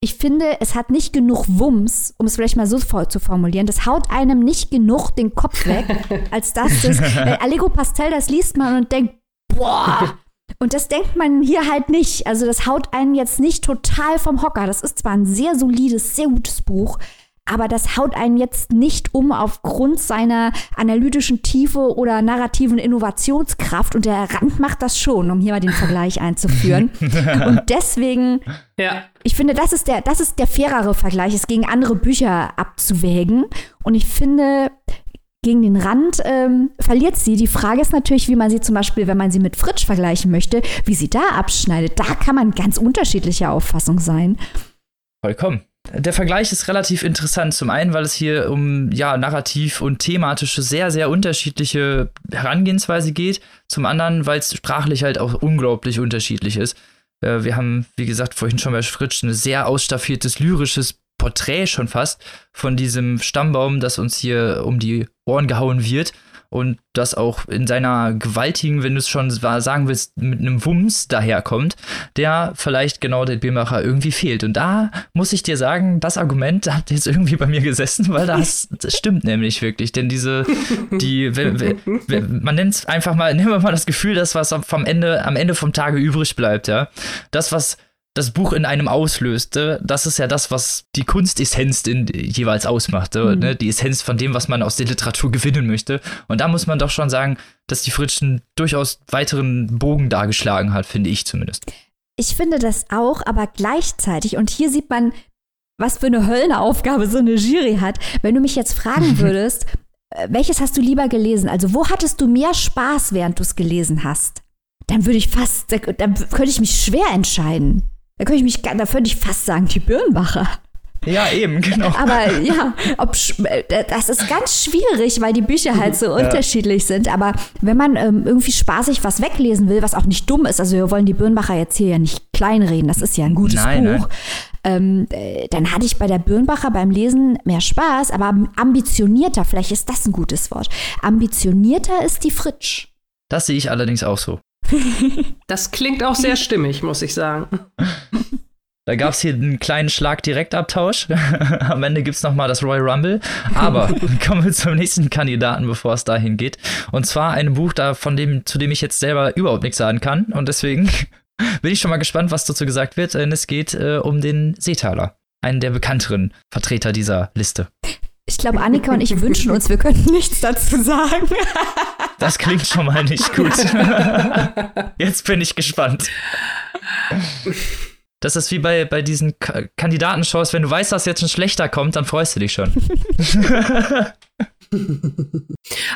Ich finde, es hat nicht genug Wumms, um es vielleicht mal so zu formulieren. Das haut einem nicht genug den Kopf weg, als dass das. Allegro Pastel, das liest man und denkt, boah, und das denkt man hier halt nicht. Also das haut einen jetzt nicht total vom Hocker. Das ist zwar ein sehr solides, sehr gutes Buch, aber das haut einen jetzt nicht um aufgrund seiner analytischen Tiefe oder narrativen Innovationskraft. Und der Rand macht das schon, um hier mal den Vergleich einzuführen. Und deswegen, ja. ich finde, das ist der, das ist der fairere Vergleich, es gegen andere Bücher abzuwägen. Und ich finde, gegen den Rand ähm, verliert sie. Die Frage ist natürlich, wie man sie zum Beispiel, wenn man sie mit Fritsch vergleichen möchte, wie sie da abschneidet. Da kann man ganz unterschiedlicher Auffassung sein. Vollkommen. Der Vergleich ist relativ interessant. Zum einen, weil es hier um ja, narrativ und thematische sehr, sehr unterschiedliche Herangehensweise geht. Zum anderen, weil es sprachlich halt auch unglaublich unterschiedlich ist. Äh, wir haben, wie gesagt, vorhin schon bei Fritsch ein sehr ausstaffiertes lyrisches Porträt schon fast von diesem Stammbaum, das uns hier um die Ohren gehauen wird und das auch in seiner gewaltigen, wenn du es schon sagen willst, mit einem Wumms daherkommt, der vielleicht genau der Biermacher irgendwie fehlt. Und da muss ich dir sagen, das Argument hat jetzt irgendwie bei mir gesessen, weil das, das stimmt nämlich wirklich. Denn diese, die, man nennt es einfach mal, nehmen wir mal das Gefühl, das, was vom Ende, am Ende vom Tage übrig bleibt, ja. Das, was das Buch in einem auslöste, das ist ja das, was die Kunstessenz in, jeweils ausmacht. Mhm. Ne? Die Essenz von dem, was man aus der Literatur gewinnen möchte. Und da muss man doch schon sagen, dass die Fritschen durchaus weiteren Bogen dargeschlagen hat, finde ich zumindest. Ich finde das auch, aber gleichzeitig, und hier sieht man, was für eine Höllenaufgabe so eine Jury hat. Wenn du mich jetzt fragen würdest, äh, welches hast du lieber gelesen? Also, wo hattest du mehr Spaß, während du es gelesen hast? Dann würde ich fast, dann könnte ich mich schwer entscheiden. Da könnte ich mich, da würde ich fast sagen, die Birnbacher. Ja, eben, genau. Aber ja, ob, äh, das ist ganz schwierig, weil die Bücher halt so ja. unterschiedlich sind. Aber wenn man ähm, irgendwie spaßig was weglesen will, was auch nicht dumm ist, also wir wollen die Birnbacher jetzt hier ja nicht kleinreden, das ist ja ein gutes nein, Buch. Nein. Ähm, äh, dann hatte ich bei der Birnbacher beim Lesen mehr Spaß, aber ambitionierter, vielleicht ist das ein gutes Wort. Ambitionierter ist die Fritsch. Das sehe ich allerdings auch so. Das klingt auch sehr stimmig, muss ich sagen. Da gab es hier einen kleinen Schlag-Direktabtausch. Am Ende gibt es nochmal das Royal Rumble. Aber kommen wir zum nächsten Kandidaten, bevor es dahin geht. Und zwar ein Buch, da, von dem, zu dem ich jetzt selber überhaupt nichts sagen kann. Und deswegen bin ich schon mal gespannt, was dazu gesagt wird. Denn es geht äh, um den Seetaler. Einen der bekannteren Vertreter dieser Liste. Ich glaube, Annika und ich wünschen uns, wir könnten nichts dazu sagen. Das klingt schon mal nicht gut. Jetzt bin ich gespannt. Das ist wie bei, bei diesen K Kandidatenshows, wenn du weißt, dass jetzt ein schlechter kommt, dann freust du dich schon.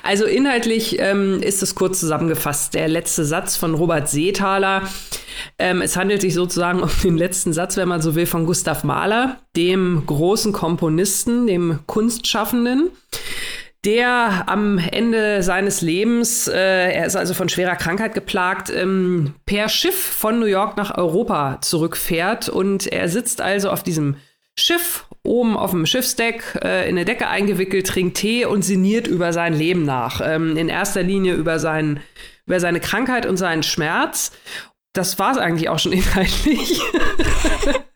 Also inhaltlich ähm, ist es kurz zusammengefasst. Der letzte Satz von Robert Seethaler. Ähm, es handelt sich sozusagen um den letzten Satz, wenn man so will, von Gustav Mahler, dem großen Komponisten, dem Kunstschaffenden der am Ende seines Lebens, äh, er ist also von schwerer Krankheit geplagt, ähm, per Schiff von New York nach Europa zurückfährt. Und er sitzt also auf diesem Schiff oben auf dem Schiffsdeck äh, in eine Decke eingewickelt, trinkt Tee und sinniert über sein Leben nach. Ähm, in erster Linie über, sein, über seine Krankheit und seinen Schmerz. Das war es eigentlich auch schon inhaltlich.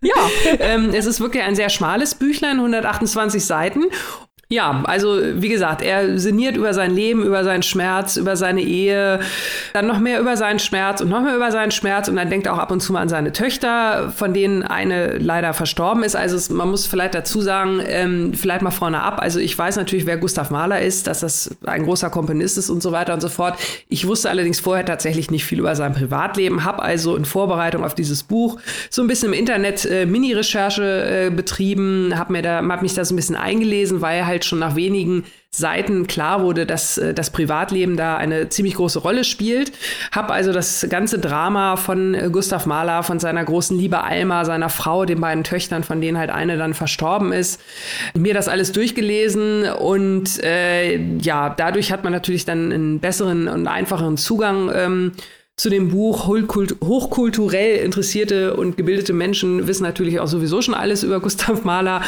ja. ähm, es ist wirklich ein sehr schmales Büchlein, 128 Seiten. Ja, also wie gesagt, er sinniert über sein Leben, über seinen Schmerz, über seine Ehe, dann noch mehr über seinen Schmerz und noch mehr über seinen Schmerz und dann denkt er auch ab und zu mal an seine Töchter, von denen eine leider verstorben ist. Also es, man muss vielleicht dazu sagen, ähm, vielleicht mal vorne ab. Also ich weiß natürlich, wer Gustav Mahler ist, dass das ein großer Komponist ist und so weiter und so fort. Ich wusste allerdings vorher tatsächlich nicht viel über sein Privatleben, habe also in Vorbereitung auf dieses Buch so ein bisschen im Internet äh, Mini-Recherche äh, betrieben, habe mir da, hab mich da so ein bisschen eingelesen, weil halt halt schon nach wenigen Seiten klar wurde, dass äh, das Privatleben da eine ziemlich große Rolle spielt. Hab also das ganze Drama von äh, Gustav Mahler, von seiner großen Liebe Alma, seiner Frau, den beiden Töchtern, von denen halt eine dann verstorben ist, mir das alles durchgelesen und äh, ja, dadurch hat man natürlich dann einen besseren und einfacheren Zugang ähm, zu dem Buch. Hochkulturell interessierte und gebildete Menschen wissen natürlich auch sowieso schon alles über Gustav Mahler.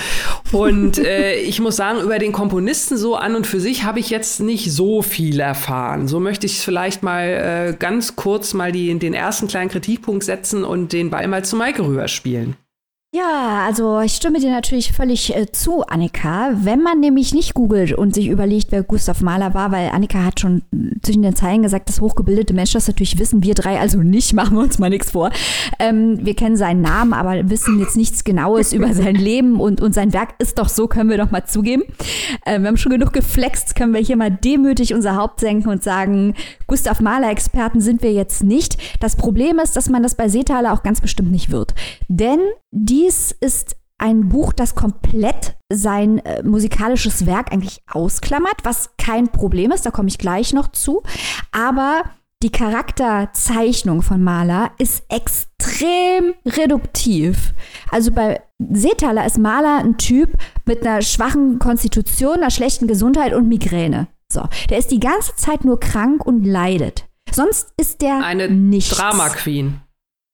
Und äh, ich muss sagen, über den Komponisten so an und für sich habe ich jetzt nicht so viel erfahren. So möchte ich vielleicht mal äh, ganz kurz mal die, den ersten kleinen Kritikpunkt setzen und den Ball mal zu Maike rüberspielen. Ja, also ich stimme dir natürlich völlig äh, zu, Annika. Wenn man nämlich nicht googelt und sich überlegt, wer Gustav Mahler war, weil Annika hat schon zwischen den Zeilen gesagt, dass hochgebildete Menschen das natürlich wissen, wir drei also nicht, machen wir uns mal nichts vor. Ähm, wir kennen seinen Namen, aber wissen jetzt nichts Genaues über sein Leben und, und sein Werk ist doch so, können wir doch mal zugeben. Äh, wir haben schon genug geflext, können wir hier mal demütig unser Haupt senken und sagen, Gustav Mahler-Experten sind wir jetzt nicht. Das Problem ist, dass man das bei Seetaler auch ganz bestimmt nicht wird. Denn dies ist ein Buch, das komplett sein äh, musikalisches Werk eigentlich ausklammert, was kein Problem ist, da komme ich gleich noch zu. Aber die Charakterzeichnung von Maler ist extrem reduktiv. Also bei Seetaler ist Maler ein Typ mit einer schwachen Konstitution, einer schlechten Gesundheit und Migräne. So, der ist die ganze Zeit nur krank und leidet. Sonst ist der eine nichts. Drama Queen.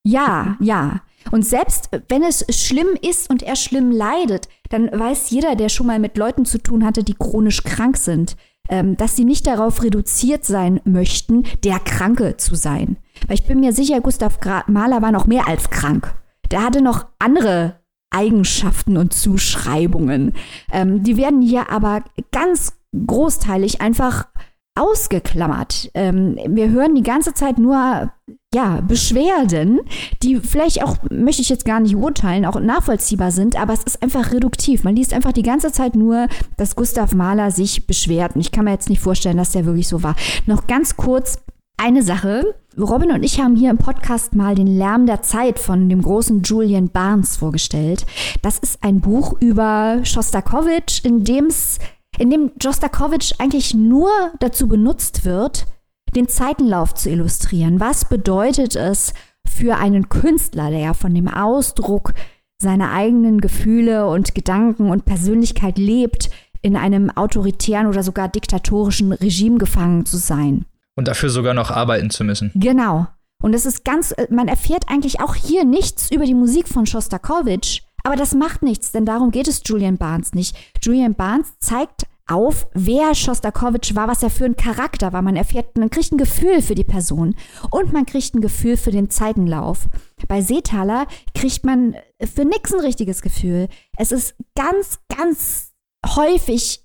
Ja, ja. Und selbst wenn es schlimm ist und er schlimm leidet, dann weiß jeder, der schon mal mit Leuten zu tun hatte, die chronisch krank sind, ähm, dass sie nicht darauf reduziert sein möchten, der Kranke zu sein. Weil ich bin mir sicher, Gustav Mahler war noch mehr als krank. Der hatte noch andere Eigenschaften und Zuschreibungen. Ähm, die werden hier aber ganz großteilig einfach ausgeklammert. Ähm, wir hören die ganze Zeit nur ja, Beschwerden, die vielleicht auch, möchte ich jetzt gar nicht urteilen, auch nachvollziehbar sind, aber es ist einfach reduktiv. Man liest einfach die ganze Zeit nur, dass Gustav Mahler sich beschwert. Und ich kann mir jetzt nicht vorstellen, dass der wirklich so war. Noch ganz kurz eine Sache. Robin und ich haben hier im Podcast mal den Lärm der Zeit von dem großen Julian Barnes vorgestellt. Das ist ein Buch über Schostakowitsch, in dem es in dem Jostakowitsch eigentlich nur dazu benutzt wird, den Zeitenlauf zu illustrieren. Was bedeutet es für einen Künstler, der ja von dem Ausdruck seiner eigenen Gefühle und Gedanken und Persönlichkeit lebt, in einem autoritären oder sogar diktatorischen Regime gefangen zu sein? Und dafür sogar noch arbeiten zu müssen. Genau. Und es ist ganz, man erfährt eigentlich auch hier nichts über die Musik von Schostakowitsch, aber das macht nichts, denn darum geht es Julian Barnes nicht. Julian Barnes zeigt auf, wer Schostakowitsch war, was er für ein Charakter war. Man erfährt, man kriegt ein Gefühl für die Person und man kriegt ein Gefühl für den Zeitenlauf. Bei Seetaler kriegt man für nichts ein richtiges Gefühl. Es ist ganz, ganz häufig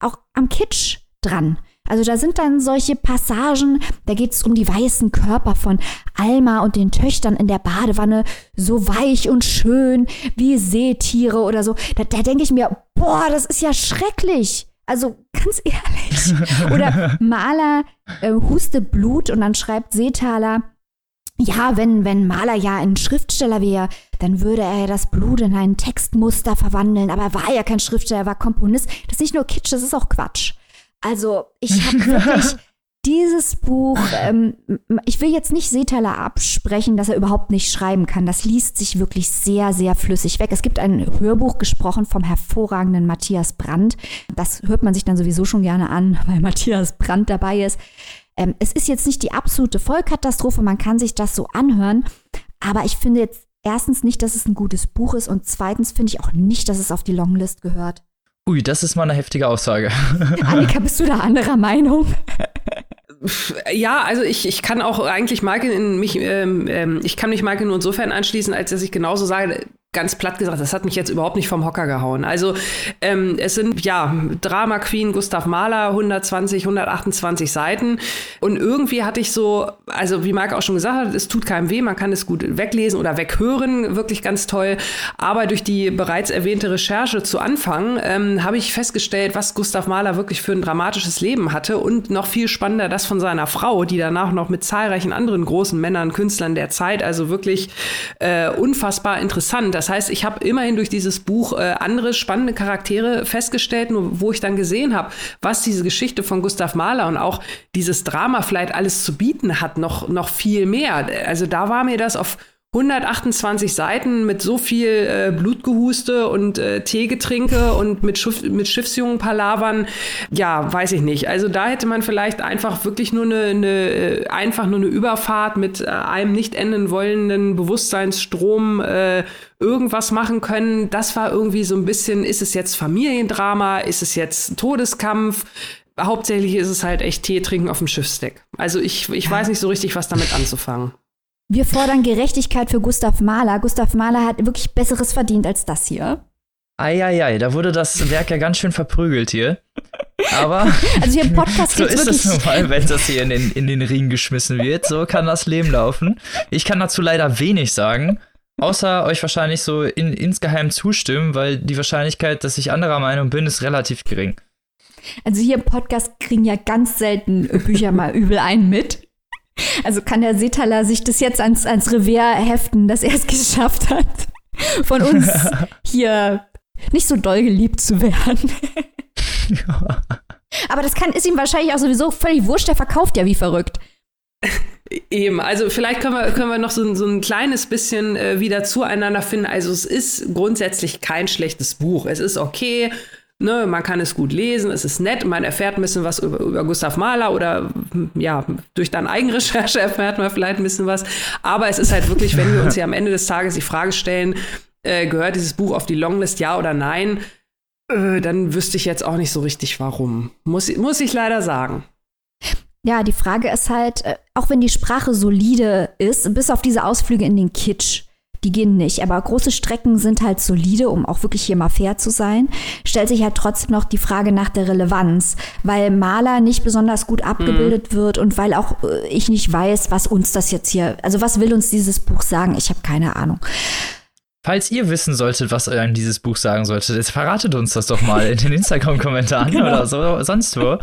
auch am Kitsch dran. Also da sind dann solche Passagen, da geht es um die weißen Körper von Alma und den Töchtern in der Badewanne, so weich und schön wie Seetiere oder so. Da, da denke ich mir, boah, das ist ja schrecklich. Also ganz ehrlich. Oder Maler äh, huste Blut und dann schreibt Seetaler, ja, wenn, wenn Maler ja ein Schriftsteller wäre, dann würde er ja das Blut in ein Textmuster verwandeln. Aber er war ja kein Schriftsteller, er war Komponist. Das ist nicht nur Kitsch, das ist auch Quatsch. Also ich habe wirklich dieses Buch, ähm, ich will jetzt nicht Seetaler absprechen, dass er überhaupt nicht schreiben kann. Das liest sich wirklich sehr, sehr flüssig weg. Es gibt ein Hörbuch gesprochen vom hervorragenden Matthias Brandt. Das hört man sich dann sowieso schon gerne an, weil Matthias Brandt dabei ist. Ähm, es ist jetzt nicht die absolute Vollkatastrophe, man kann sich das so anhören, aber ich finde jetzt erstens nicht, dass es ein gutes Buch ist und zweitens finde ich auch nicht, dass es auf die Longlist gehört. Ui, das ist mal eine heftige Aussage. Annika, bist du da anderer Meinung? Ja, also ich, ich kann auch eigentlich Michael in mich, ähm, ähm, ich kann mich Michael nur insofern anschließen, als dass ich genauso sage, ganz platt gesagt, das hat mich jetzt überhaupt nicht vom Hocker gehauen. Also ähm, es sind ja Drama Queen Gustav Mahler 120, 128 Seiten und irgendwie hatte ich so, also wie Marc auch schon gesagt hat, es tut keinem weh, man kann es gut weglesen oder weghören, wirklich ganz toll. Aber durch die bereits erwähnte Recherche zu Anfang ähm, habe ich festgestellt, was Gustav Mahler wirklich für ein dramatisches Leben hatte und noch viel spannender das von seiner Frau, die danach noch mit zahlreichen anderen großen Männern, Künstlern der Zeit, also wirklich äh, unfassbar interessant. Das heißt, ich habe immerhin durch dieses Buch äh, andere spannende Charaktere festgestellt, nur wo ich dann gesehen habe, was diese Geschichte von Gustav Mahler und auch dieses Drama vielleicht alles zu bieten hat, noch, noch viel mehr. Also da war mir das auf 128 Seiten mit so viel äh, Blutgehuste und äh, Teegetrinke und mit, Schiff, mit Schiffsjungen palavern, ja, weiß ich nicht. Also da hätte man vielleicht einfach wirklich nur eine, eine äh, einfach nur eine Überfahrt mit äh, einem nicht enden wollenden Bewusstseinsstrom äh, irgendwas machen können. Das war irgendwie so ein bisschen, ist es jetzt Familiendrama, ist es jetzt Todeskampf? Hauptsächlich ist es halt echt Tee trinken auf dem Schiffsdeck. Also ich, ich weiß nicht so richtig, was damit anzufangen. Wir fordern Gerechtigkeit für Gustav Mahler. Gustav Mahler hat wirklich Besseres verdient als das hier. Eieiei, da wurde das Werk ja ganz schön verprügelt hier. Aber also hier im Podcast so ist es nun mal, wenn das hier in den, in den Ring geschmissen wird. So kann das Leben laufen. Ich kann dazu leider wenig sagen, außer euch wahrscheinlich so in, insgeheim zustimmen, weil die Wahrscheinlichkeit, dass ich anderer Meinung bin, ist relativ gering. Also hier im Podcast kriegen ja ganz selten Bücher mal übel einen mit. Also kann der Seetaler sich das jetzt ans, ans Revier heften, dass er es geschafft hat, von uns hier nicht so doll geliebt zu werden. Ja. Aber das kann, ist ihm wahrscheinlich auch sowieso völlig wurscht, der verkauft ja wie verrückt. Eben, also vielleicht können wir, können wir noch so, so ein kleines bisschen äh, wieder zueinander finden. Also es ist grundsätzlich kein schlechtes Buch. Es ist okay, Ne, man kann es gut lesen, es ist nett, man erfährt ein bisschen was über, über Gustav Mahler oder ja, durch deine Eigenrecherche erfährt man vielleicht ein bisschen was. Aber es ist halt wirklich, wenn wir uns hier am Ende des Tages die Frage stellen, äh, gehört dieses Buch auf die Longlist, ja oder nein, äh, dann wüsste ich jetzt auch nicht so richtig warum. Muss, muss ich leider sagen. Ja, die Frage ist halt, äh, auch wenn die Sprache solide ist, bis auf diese Ausflüge in den Kitsch, die gehen nicht. Aber große Strecken sind halt solide, um auch wirklich hier mal fair zu sein. Stellt sich halt trotzdem noch die Frage nach der Relevanz, weil Maler nicht besonders gut abgebildet mhm. wird und weil auch äh, ich nicht weiß, was uns das jetzt hier, also was will uns dieses Buch sagen? Ich habe keine Ahnung. Falls ihr wissen solltet, was euch dieses Buch sagen sollte, jetzt verratet uns das doch mal in den Instagram-Kommentaren genau. oder so, sonst wo.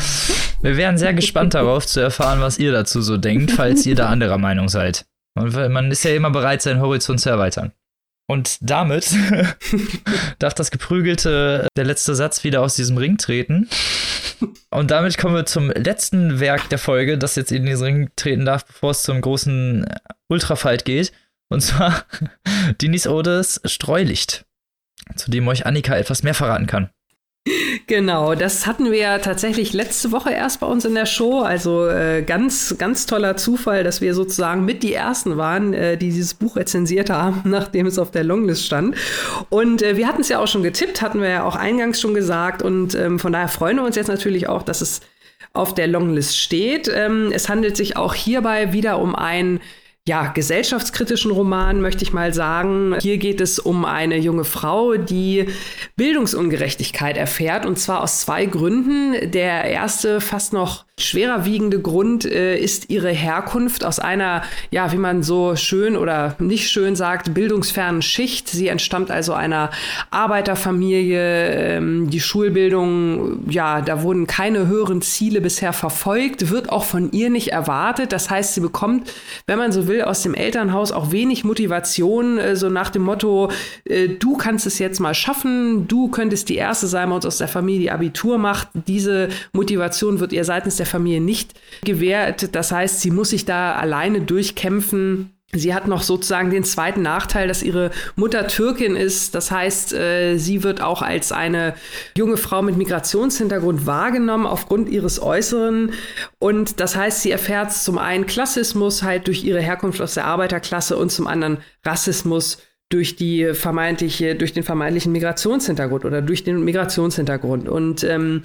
Wir wären sehr gespannt darauf zu erfahren, was ihr dazu so denkt, falls ihr da anderer Meinung seid. Man ist ja immer bereit, seinen Horizont zu erweitern. Und damit darf das geprügelte, der letzte Satz wieder aus diesem Ring treten. Und damit kommen wir zum letzten Werk der Folge, das jetzt in diesen Ring treten darf, bevor es zum großen Ultrafight geht. Und zwar Dinis Odes Streulicht, zu dem euch Annika etwas mehr verraten kann. Genau, das hatten wir ja tatsächlich letzte Woche erst bei uns in der Show. Also äh, ganz, ganz toller Zufall, dass wir sozusagen mit die Ersten waren, äh, die dieses Buch rezensiert haben, nachdem es auf der Longlist stand. Und äh, wir hatten es ja auch schon getippt, hatten wir ja auch eingangs schon gesagt. Und ähm, von daher freuen wir uns jetzt natürlich auch, dass es auf der Longlist steht. Ähm, es handelt sich auch hierbei wieder um ein ja, gesellschaftskritischen Roman, möchte ich mal sagen. Hier geht es um eine junge Frau, die Bildungsungerechtigkeit erfährt, und zwar aus zwei Gründen. Der erste, fast noch schwerer wiegende Grund, äh, ist ihre Herkunft aus einer, ja, wie man so schön oder nicht schön sagt, bildungsfernen Schicht. Sie entstammt also einer Arbeiterfamilie. Ähm, die Schulbildung, ja, da wurden keine höheren Ziele bisher verfolgt, wird auch von ihr nicht erwartet. Das heißt, sie bekommt, wenn man so will, aus dem Elternhaus auch wenig Motivation, äh, so nach dem Motto, äh, du kannst es jetzt mal schaffen, du könntest die Erste sein, bei uns aus der Familie Abitur macht. Diese Motivation wird ihr seitens der Familie nicht gewährt. Das heißt, sie muss sich da alleine durchkämpfen Sie hat noch sozusagen den zweiten Nachteil, dass ihre Mutter Türkin ist. Das heißt, äh, sie wird auch als eine junge Frau mit Migrationshintergrund wahrgenommen aufgrund ihres Äußeren. Und das heißt, sie erfährt zum einen Klassismus halt durch ihre Herkunft aus der Arbeiterklasse und zum anderen Rassismus durch die vermeintliche, durch den vermeintlichen Migrationshintergrund oder durch den Migrationshintergrund. Und ähm,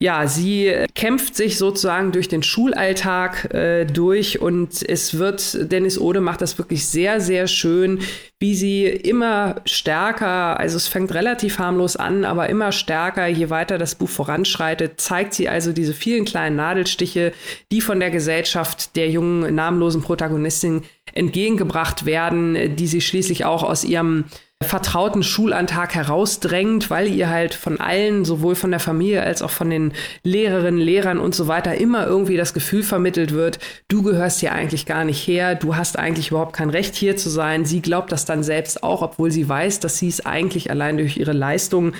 ja, sie kämpft sich sozusagen durch den Schulalltag äh, durch und es wird, Dennis Ode macht das wirklich sehr, sehr schön, wie sie immer stärker, also es fängt relativ harmlos an, aber immer stärker, je weiter das Buch voranschreitet, zeigt sie also diese vielen kleinen Nadelstiche, die von der Gesellschaft der jungen, namenlosen Protagonistin entgegengebracht werden, die sie schließlich auch aus ihrem vertrauten Schulantag herausdrängt, weil ihr halt von allen, sowohl von der Familie als auch von den Lehrerinnen, Lehrern und so weiter, immer irgendwie das Gefühl vermittelt wird, du gehörst hier eigentlich gar nicht her, du hast eigentlich überhaupt kein Recht hier zu sein. Sie glaubt das dann selbst auch, obwohl sie weiß, dass sie es eigentlich allein durch ihre Leistung,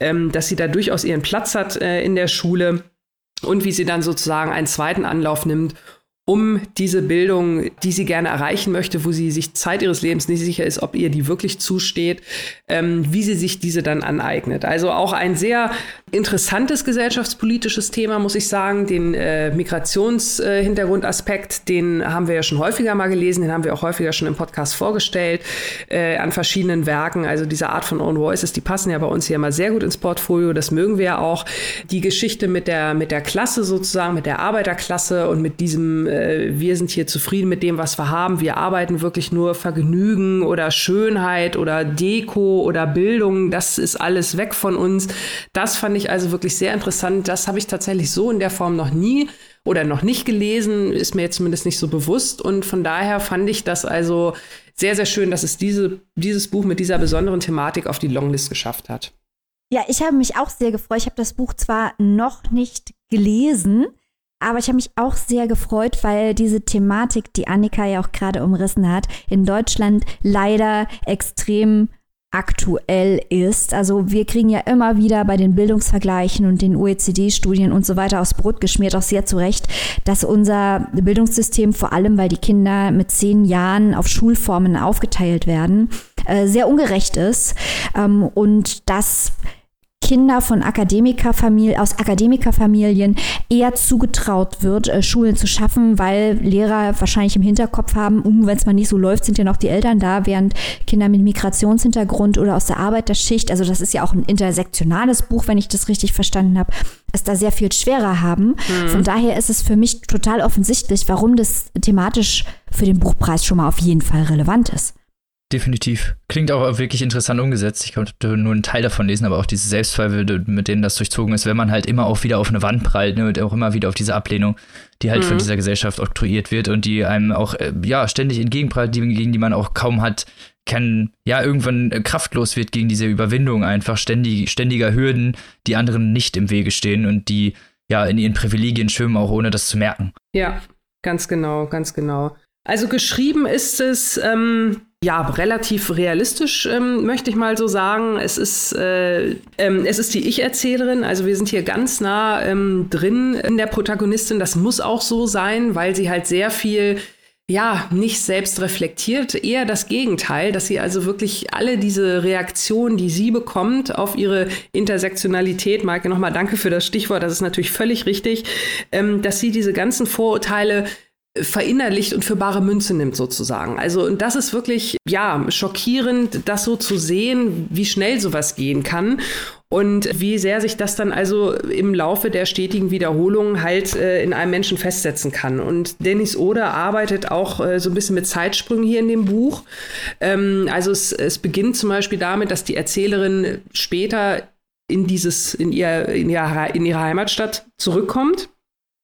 ähm, dass sie da durchaus ihren Platz hat äh, in der Schule und wie sie dann sozusagen einen zweiten Anlauf nimmt um diese Bildung, die sie gerne erreichen möchte, wo sie sich Zeit ihres Lebens nicht sicher ist, ob ihr die wirklich zusteht, ähm, wie sie sich diese dann aneignet. Also auch ein sehr interessantes gesellschaftspolitisches Thema, muss ich sagen. Den äh, Migrationshintergrundaspekt, äh, den haben wir ja schon häufiger mal gelesen, den haben wir auch häufiger schon im Podcast vorgestellt, äh, an verschiedenen Werken. Also diese Art von Own Voices, die passen ja bei uns hier immer sehr gut ins Portfolio. Das mögen wir ja auch. Die Geschichte mit der, mit der Klasse sozusagen, mit der Arbeiterklasse und mit diesem äh, wir sind hier zufrieden mit dem, was wir haben. Wir arbeiten wirklich nur Vergnügen oder Schönheit oder Deko oder Bildung. Das ist alles weg von uns. Das fand ich also wirklich sehr interessant. Das habe ich tatsächlich so in der Form noch nie oder noch nicht gelesen, ist mir jetzt zumindest nicht so bewusst. Und von daher fand ich das also sehr, sehr schön, dass es diese, dieses Buch mit dieser besonderen Thematik auf die Longlist geschafft hat. Ja, ich habe mich auch sehr gefreut. Ich habe das Buch zwar noch nicht gelesen, aber ich habe mich auch sehr gefreut, weil diese Thematik, die Annika ja auch gerade umrissen hat, in Deutschland leider extrem aktuell ist. Also wir kriegen ja immer wieder bei den Bildungsvergleichen und den OECD-Studien und so weiter aus Brot geschmiert, auch sehr zu Recht, dass unser Bildungssystem, vor allem weil die Kinder mit zehn Jahren auf Schulformen aufgeteilt werden, äh, sehr ungerecht ist. Ähm, und das Kinder von Akademikerfamilien, aus Akademikerfamilien eher zugetraut wird, äh, Schulen zu schaffen, weil Lehrer wahrscheinlich im Hinterkopf haben, um, wenn es mal nicht so läuft, sind ja noch die Eltern da, während Kinder mit Migrationshintergrund oder aus der Arbeiterschicht, also das ist ja auch ein intersektionales Buch, wenn ich das richtig verstanden habe, es da sehr viel schwerer haben. Mhm. Von daher ist es für mich total offensichtlich, warum das thematisch für den Buchpreis schon mal auf jeden Fall relevant ist. Definitiv. Klingt auch wirklich interessant umgesetzt. Ich konnte nur einen Teil davon lesen, aber auch diese Selbstzweifel, mit denen das durchzogen ist, wenn man halt immer auch wieder auf eine Wand prallt ne, und auch immer wieder auf diese Ablehnung, die halt mhm. von dieser Gesellschaft oktroyiert wird und die einem auch äh, ja ständig entgegenprallt, die, gegen die man auch kaum hat, kann ja irgendwann äh, kraftlos wird gegen diese Überwindung einfach ständig, ständiger Hürden, die anderen nicht im Wege stehen und die ja in ihren Privilegien schwimmen, auch ohne das zu merken. Ja, ganz genau, ganz genau. Also geschrieben ist es ähm, ja relativ realistisch, ähm, möchte ich mal so sagen. Es ist, äh, ähm, es ist die Ich-Erzählerin, also wir sind hier ganz nah ähm, drin in der Protagonistin. Das muss auch so sein, weil sie halt sehr viel ja, nicht selbst reflektiert, eher das Gegenteil, dass sie also wirklich alle diese Reaktionen, die sie bekommt auf ihre Intersektionalität, Maike, nochmal danke für das Stichwort, das ist natürlich völlig richtig, ähm, dass sie diese ganzen Vorurteile verinnerlicht und für bare Münze nimmt sozusagen. Also und das ist wirklich ja schockierend, das so zu sehen, wie schnell sowas gehen kann und wie sehr sich das dann also im Laufe der stetigen Wiederholung halt äh, in einem Menschen festsetzen kann. Und Dennis Oder arbeitet auch äh, so ein bisschen mit Zeitsprüngen hier in dem Buch. Ähm, also es, es beginnt zum Beispiel damit, dass die Erzählerin später in dieses in ihr in, ihr, in ihre Heimatstadt zurückkommt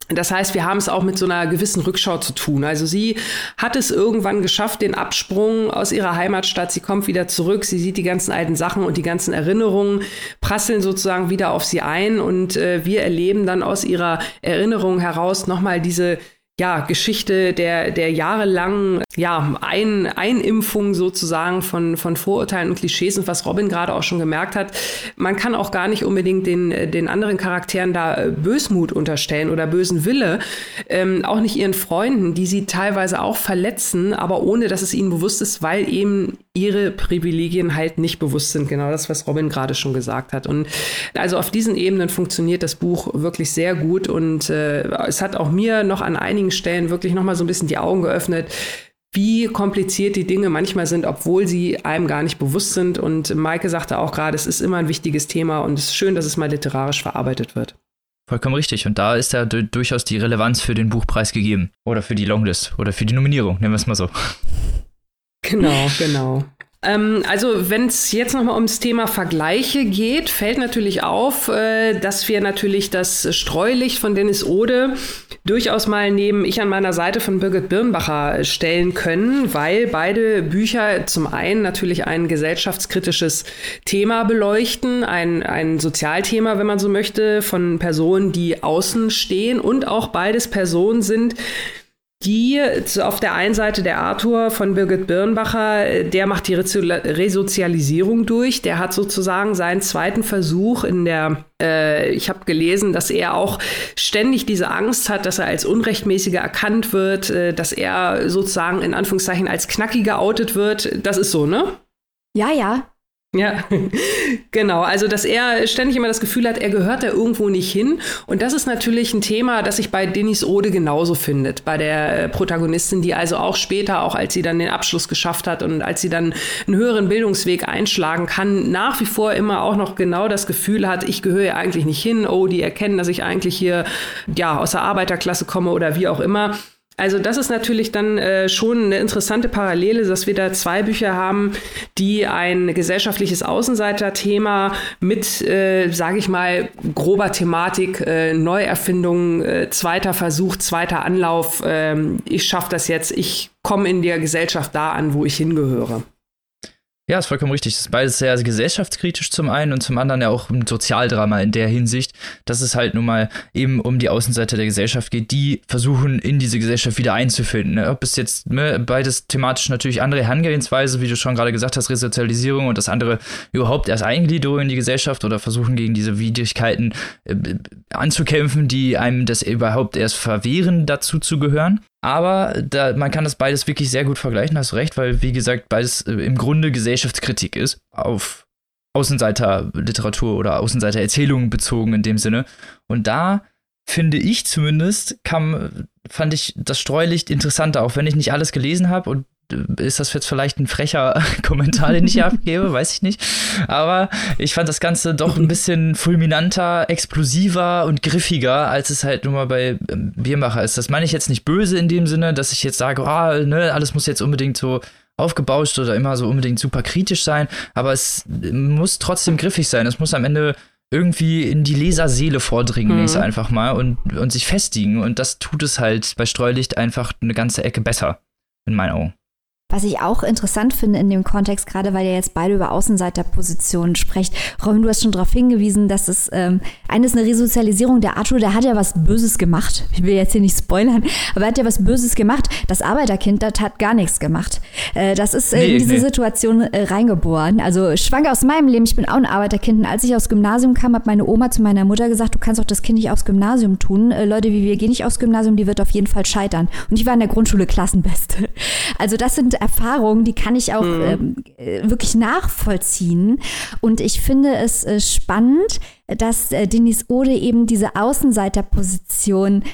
das heißt, wir haben es auch mit so einer gewissen Rückschau zu tun. Also sie hat es irgendwann geschafft, den Absprung aus ihrer Heimatstadt. Sie kommt wieder zurück, sie sieht die ganzen alten Sachen und die ganzen Erinnerungen prasseln sozusagen wieder auf sie ein und äh, wir erleben dann aus ihrer Erinnerung heraus nochmal diese ja, Geschichte der, der jahrelangen ja, Ein, Einimpfung sozusagen von, von Vorurteilen und Klischees und was Robin gerade auch schon gemerkt hat, man kann auch gar nicht unbedingt den, den anderen Charakteren da äh, Bösmut unterstellen oder bösen Wille, ähm, auch nicht ihren Freunden, die sie teilweise auch verletzen, aber ohne dass es ihnen bewusst ist, weil eben ihre Privilegien halt nicht bewusst sind. Genau das, was Robin gerade schon gesagt hat. Und also auf diesen Ebenen funktioniert das Buch wirklich sehr gut und äh, es hat auch mir noch an einigen Stellen wirklich noch mal so ein bisschen die Augen geöffnet, wie kompliziert die Dinge manchmal sind, obwohl sie einem gar nicht bewusst sind. Und Maike sagte auch gerade, es ist immer ein wichtiges Thema und es ist schön, dass es mal literarisch verarbeitet wird. Vollkommen richtig. Und da ist ja durchaus die Relevanz für den Buchpreis gegeben. Oder für die Longlist. Oder für die Nominierung, nennen wir es mal so. Genau, genau. Ähm, also wenn es jetzt nochmal ums Thema Vergleiche geht, fällt natürlich auf, äh, dass wir natürlich das Streulicht von Dennis Ode durchaus mal neben Ich an meiner Seite von Birgit Birnbacher stellen können, weil beide Bücher zum einen natürlich ein gesellschaftskritisches Thema beleuchten, ein, ein Sozialthema, wenn man so möchte, von Personen, die außen stehen und auch beides Personen sind, die auf der einen Seite der Arthur von Birgit Birnbacher, der macht die Resozialisierung durch. Der hat sozusagen seinen zweiten Versuch in der, äh, ich habe gelesen, dass er auch ständig diese Angst hat, dass er als Unrechtmäßiger erkannt wird, äh, dass er sozusagen in Anführungszeichen als Knacki geoutet wird. Das ist so, ne? Ja, ja. Ja, genau. Also, dass er ständig immer das Gefühl hat, er gehört da irgendwo nicht hin. Und das ist natürlich ein Thema, das sich bei Dennis Ode genauso findet. Bei der äh, Protagonistin, die also auch später, auch als sie dann den Abschluss geschafft hat und als sie dann einen höheren Bildungsweg einschlagen kann, nach wie vor immer auch noch genau das Gefühl hat, ich gehöre eigentlich nicht hin. Oh, die erkennen, dass ich eigentlich hier, ja, aus der Arbeiterklasse komme oder wie auch immer. Also das ist natürlich dann äh, schon eine interessante Parallele, dass wir da zwei Bücher haben, die ein gesellschaftliches Außenseiter-Thema mit, äh, sage ich mal, grober Thematik, äh, Neuerfindung, äh, zweiter Versuch, zweiter Anlauf, äh, ich schaffe das jetzt, ich komme in der Gesellschaft da an, wo ich hingehöre. Ja, ist vollkommen richtig. Das ist beides sehr gesellschaftskritisch zum einen und zum anderen ja auch ein Sozialdrama in der Hinsicht, dass es halt nun mal eben um die Außenseite der Gesellschaft geht, die versuchen, in diese Gesellschaft wieder einzufinden. Ne? Ob es jetzt ne, beides thematisch natürlich andere Herangehensweise, wie du schon gerade gesagt hast, Resozialisierung und das andere überhaupt erst Eingliederung in die Gesellschaft oder versuchen gegen diese Widrigkeiten äh, anzukämpfen, die einem das überhaupt erst verwehren, dazu zu gehören. Aber da, man kann das beides wirklich sehr gut vergleichen, hast recht, weil, wie gesagt, beides äh, im Grunde Gesellschaftskritik ist, auf Außenseiterliteratur oder Außenseitererzählungen bezogen in dem Sinne. Und da finde ich zumindest, kam, fand ich das Streulicht interessanter, auch wenn ich nicht alles gelesen habe und ist das jetzt vielleicht ein frecher Kommentar, den ich hier abgebe, weiß ich nicht. Aber ich fand das Ganze doch ein bisschen fulminanter, explosiver und griffiger, als es halt nun mal bei ähm, Biermacher ist. Das meine ich jetzt nicht böse in dem Sinne, dass ich jetzt sage, oh, ne, alles muss jetzt unbedingt so aufgebauscht oder immer so unbedingt super kritisch sein, aber es muss trotzdem griffig sein. Es muss am Ende irgendwie in die Leserseele vordringen, mhm. einfach mal, und, und sich festigen. Und das tut es halt bei Streulicht einfach eine ganze Ecke besser, in meinen Augen. Was ich auch interessant finde in dem Kontext, gerade weil ihr jetzt beide über Außenseiterpositionen sprecht. Robin, du hast schon darauf hingewiesen, dass es ähm, eines eine Resozialisierung der Arthur, der hat ja was Böses gemacht. Ich will jetzt hier nicht spoilern, aber er hat ja was Böses gemacht. Das Arbeiterkind, das hat gar nichts gemacht. Äh, das ist äh, nee, in diese nee. Situation äh, reingeboren. Also schwank aus meinem Leben, ich bin auch ein Arbeiterkind. Und als ich aus Gymnasium kam, hat meine Oma zu meiner Mutter gesagt, du kannst doch das Kind nicht aufs Gymnasium tun. Äh, Leute wie wir gehen nicht aufs Gymnasium, die wird auf jeden Fall scheitern. Und ich war in der Grundschule Klassenbeste. Also das sind Erfahrungen, die kann ich auch mhm. ähm, äh, wirklich nachvollziehen. Und ich finde es äh, spannend, dass äh, Denise Ode eben diese Außenseiterposition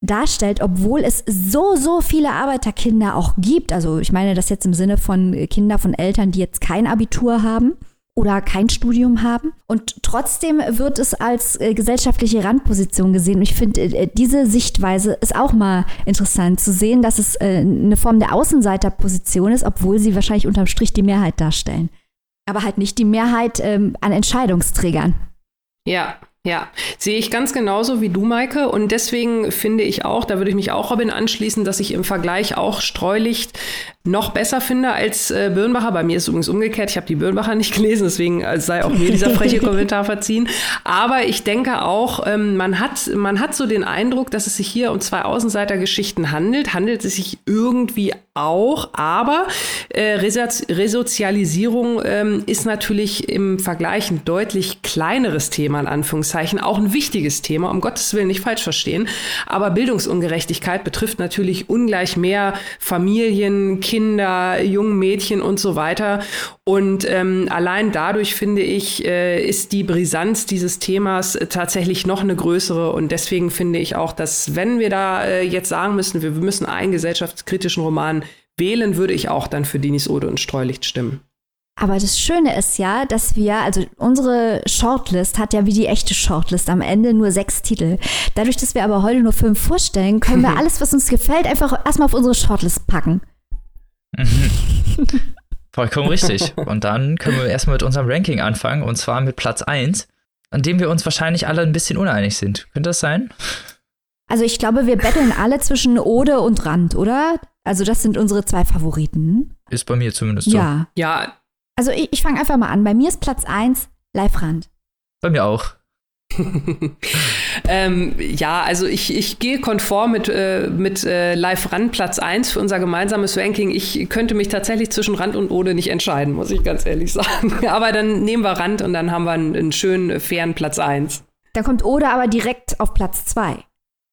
darstellt, obwohl es so, so viele Arbeiterkinder auch gibt. Also ich meine das jetzt im Sinne von äh, Kinder von Eltern, die jetzt kein Abitur haben oder kein Studium haben. Und trotzdem wird es als äh, gesellschaftliche Randposition gesehen. Ich finde, äh, diese Sichtweise ist auch mal interessant zu sehen, dass es äh, eine Form der Außenseiterposition ist, obwohl sie wahrscheinlich unterm Strich die Mehrheit darstellen. Aber halt nicht die Mehrheit ähm, an Entscheidungsträgern. Ja, ja, sehe ich ganz genauso wie du, Maike. Und deswegen finde ich auch, da würde ich mich auch Robin anschließen, dass ich im Vergleich auch Streulicht noch besser finde als äh, Birnbacher. Bei mir ist es übrigens umgekehrt. Ich habe die Birnbacher nicht gelesen, deswegen äh, sei auch mir dieser freche Kommentar verziehen. Aber ich denke auch, ähm, man, hat, man hat so den Eindruck, dass es sich hier um zwei Außenseitergeschichten handelt. Handelt es sich irgendwie auch, aber äh, Resozialisierung ähm, ist natürlich im Vergleich ein deutlich kleineres Thema, in Anführungszeichen, auch ein wichtiges Thema, um Gottes Willen nicht falsch verstehen. Aber Bildungsungerechtigkeit betrifft natürlich ungleich mehr Familien, Kinder, jungen Mädchen und so weiter. Und ähm, allein dadurch finde ich, äh, ist die Brisanz dieses Themas äh, tatsächlich noch eine größere. Und deswegen finde ich auch, dass wenn wir da äh, jetzt sagen müssen, wir, wir müssen einen gesellschaftskritischen Roman wählen, würde ich auch dann für Dinis Ode und Streulicht stimmen. Aber das Schöne ist ja, dass wir, also unsere Shortlist hat ja wie die echte Shortlist am Ende nur sechs Titel. Dadurch, dass wir aber heute nur fünf vorstellen, können wir alles, was uns gefällt, einfach erstmal auf unsere Shortlist packen. Vollkommen richtig. Und dann können wir erstmal mit unserem Ranking anfangen, und zwar mit Platz 1, an dem wir uns wahrscheinlich alle ein bisschen uneinig sind. Könnte das sein? Also ich glaube, wir betteln alle zwischen Ode und Rand, oder? Also das sind unsere zwei Favoriten. Ist bei mir zumindest so. Ja. Ja. Also ich, ich fange einfach mal an. Bei mir ist Platz 1 Live Rand. Bei mir auch. ähm, ja, also ich, ich gehe konform mit, äh, mit äh, Live Rand Platz 1 für unser gemeinsames Ranking. Ich könnte mich tatsächlich zwischen Rand und Ode nicht entscheiden, muss ich ganz ehrlich sagen. aber dann nehmen wir Rand und dann haben wir einen, einen schönen, fairen Platz 1. Da kommt Ode aber direkt auf Platz 2.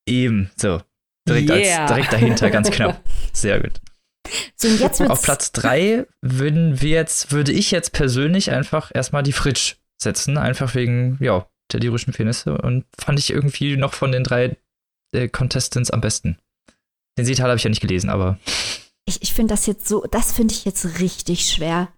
Eben, so. Direkt, yeah. als, direkt dahinter, ganz knapp. Sehr gut. So, und jetzt Auf Platz 3 würden wir jetzt, würde ich jetzt persönlich einfach erstmal die Fritsch setzen, einfach wegen, ja, der lyrischen Penisse und fand ich irgendwie noch von den drei äh, Contestants am besten. Den Seetal habe ich ja nicht gelesen, aber. Ich, ich finde das jetzt so, das finde ich jetzt richtig schwer.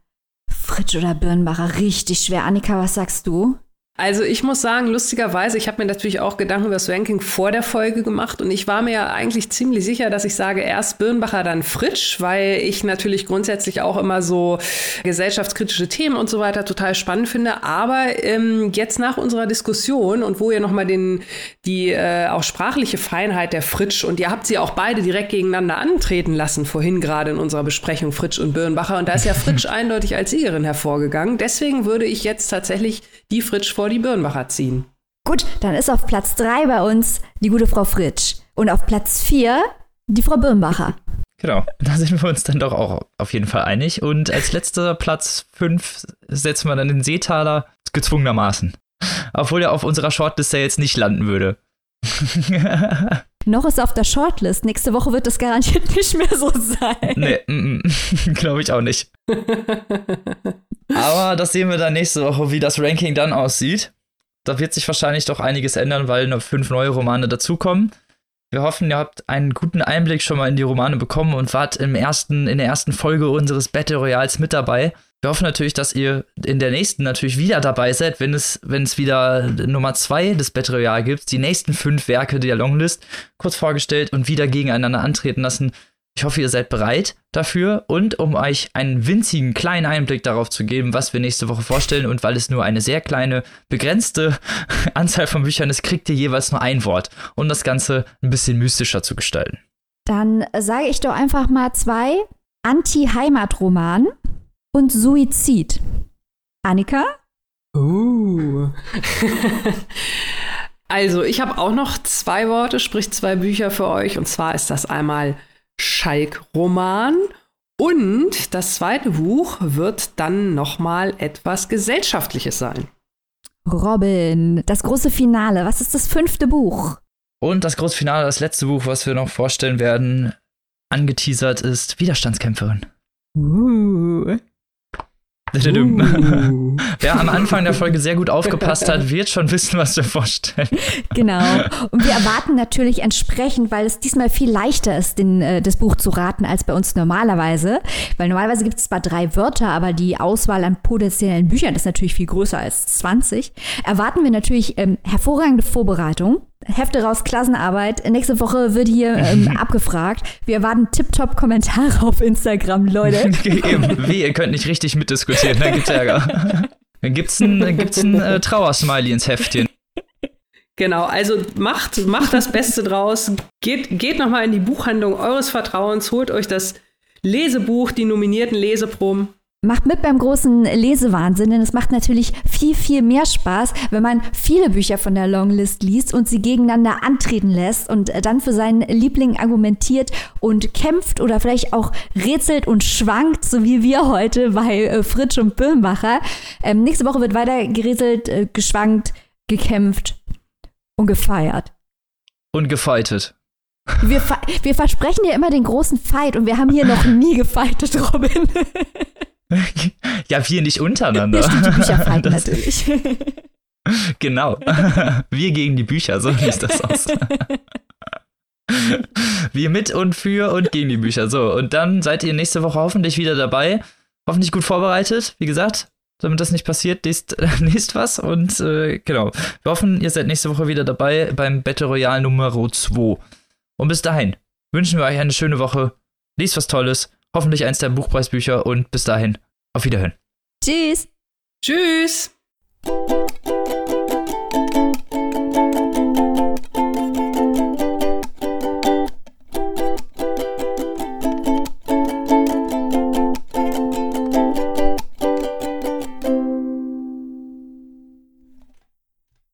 Fritsch oder Birnbacher, richtig schwer. Annika, was sagst du? Also ich muss sagen, lustigerweise, ich habe mir natürlich auch Gedanken über das Ranking vor der Folge gemacht und ich war mir ja eigentlich ziemlich sicher, dass ich sage, erst Birnbacher, dann Fritsch, weil ich natürlich grundsätzlich auch immer so gesellschaftskritische Themen und so weiter total spannend finde. Aber ähm, jetzt nach unserer Diskussion und wo ihr nochmal den, die äh, auch sprachliche Feinheit der Fritsch und ihr habt sie auch beide direkt gegeneinander antreten lassen, vorhin gerade in unserer Besprechung Fritsch und Birnbacher. Und da ist ja Fritsch eindeutig als Siegerin hervorgegangen. Deswegen würde ich jetzt tatsächlich die Fritsch vor die Birnbacher ziehen. Gut, dann ist auf Platz 3 bei uns die gute Frau Fritsch. Und auf Platz 4 die Frau Birnbacher. Genau, da sind wir uns dann doch auch auf jeden Fall einig. Und als letzter Platz 5 setzen wir dann den Seetaler gezwungenermaßen. Obwohl er auf unserer Shortliste jetzt nicht landen würde. Noch ist auf der Shortlist. Nächste Woche wird das garantiert nicht mehr so sein. Nee, mm, mm, glaube ich auch nicht. Aber das sehen wir dann nächste Woche, wie das Ranking dann aussieht. Da wird sich wahrscheinlich doch einiges ändern, weil noch fünf neue Romane dazukommen. Wir hoffen, ihr habt einen guten Einblick schon mal in die Romane bekommen und wart im ersten, in der ersten Folge unseres Battle Royals mit dabei. Wir hoffen natürlich, dass ihr in der nächsten natürlich wieder dabei seid, wenn es, wenn es wieder Nummer zwei des Battle Royale gibt, die nächsten fünf Werke der Longlist kurz vorgestellt und wieder gegeneinander antreten lassen. Ich hoffe, ihr seid bereit dafür und um euch einen winzigen kleinen Einblick darauf zu geben, was wir nächste Woche vorstellen und weil es nur eine sehr kleine, begrenzte Anzahl von Büchern ist, kriegt ihr jeweils nur ein Wort, um das Ganze ein bisschen mystischer zu gestalten. Dann sage ich doch einfach mal zwei Anti-Heimat-Roman und Suizid. Annika? Uh. also, ich habe auch noch zwei Worte, sprich zwei Bücher für euch. Und zwar ist das einmal Schalk-Roman. Und das zweite Buch wird dann nochmal etwas Gesellschaftliches sein. Robin, das große Finale. Was ist das fünfte Buch? Und das große Finale, das letzte Buch, was wir noch vorstellen werden, angeteasert ist Widerstandskämpferin. Uh. Uh. Wer am Anfang der Folge sehr gut aufgepasst hat, wird schon wissen, was wir vorstellen. Genau. Und wir erwarten natürlich entsprechend, weil es diesmal viel leichter ist, den, äh, das Buch zu raten, als bei uns normalerweise. Weil normalerweise gibt es zwar drei Wörter, aber die Auswahl an potenziellen Büchern ist natürlich viel größer als 20. Erwarten wir natürlich ähm, hervorragende Vorbereitung. Hefte raus, Klassenarbeit. Nächste Woche wird hier ähm, abgefragt. Wir erwarten Tip-Top-Kommentare auf Instagram, Leute. Wie, ihr könnt nicht richtig mitdiskutieren, dann gibt's Ärger. Dann gibt's ein, gibt's ein äh, Trauersmiley ins Heftchen. Genau, also macht, macht das Beste draus. Geht, geht nochmal in die Buchhandlung eures Vertrauens, holt euch das Lesebuch, die nominierten Leseproben. Macht mit beim großen Lesewahnsinn, denn es macht natürlich viel, viel mehr Spaß, wenn man viele Bücher von der Longlist liest und sie gegeneinander antreten lässt und dann für seinen Liebling argumentiert und kämpft oder vielleicht auch rätselt und schwankt, so wie wir heute bei äh, Fritsch und Böhmbacher. Ähm, nächste Woche wird weiter gerätselt, äh, geschwankt, gekämpft und gefeiert. Und gefeitet. Wir, wir versprechen dir immer den großen Fight und wir haben hier noch nie gefightet, Robin. ja, wir nicht untereinander. Stimmt, die Bücher fighten natürlich. Genau. Wir gegen die Bücher, so sieht das aus. Wir mit und für und gegen die Bücher. So, und dann seid ihr nächste Woche hoffentlich wieder dabei. Hoffentlich gut vorbereitet. Wie gesagt, damit das nicht passiert, lest, lest was. Und äh, genau, wir hoffen, ihr seid nächste Woche wieder dabei beim Battle Royale Nummer 2. Und bis dahin wünschen wir euch eine schöne Woche. Lest was Tolles. Hoffentlich eins der Buchpreisbücher. Und bis dahin, auf Wiederhören. Tschüss. Tschüss.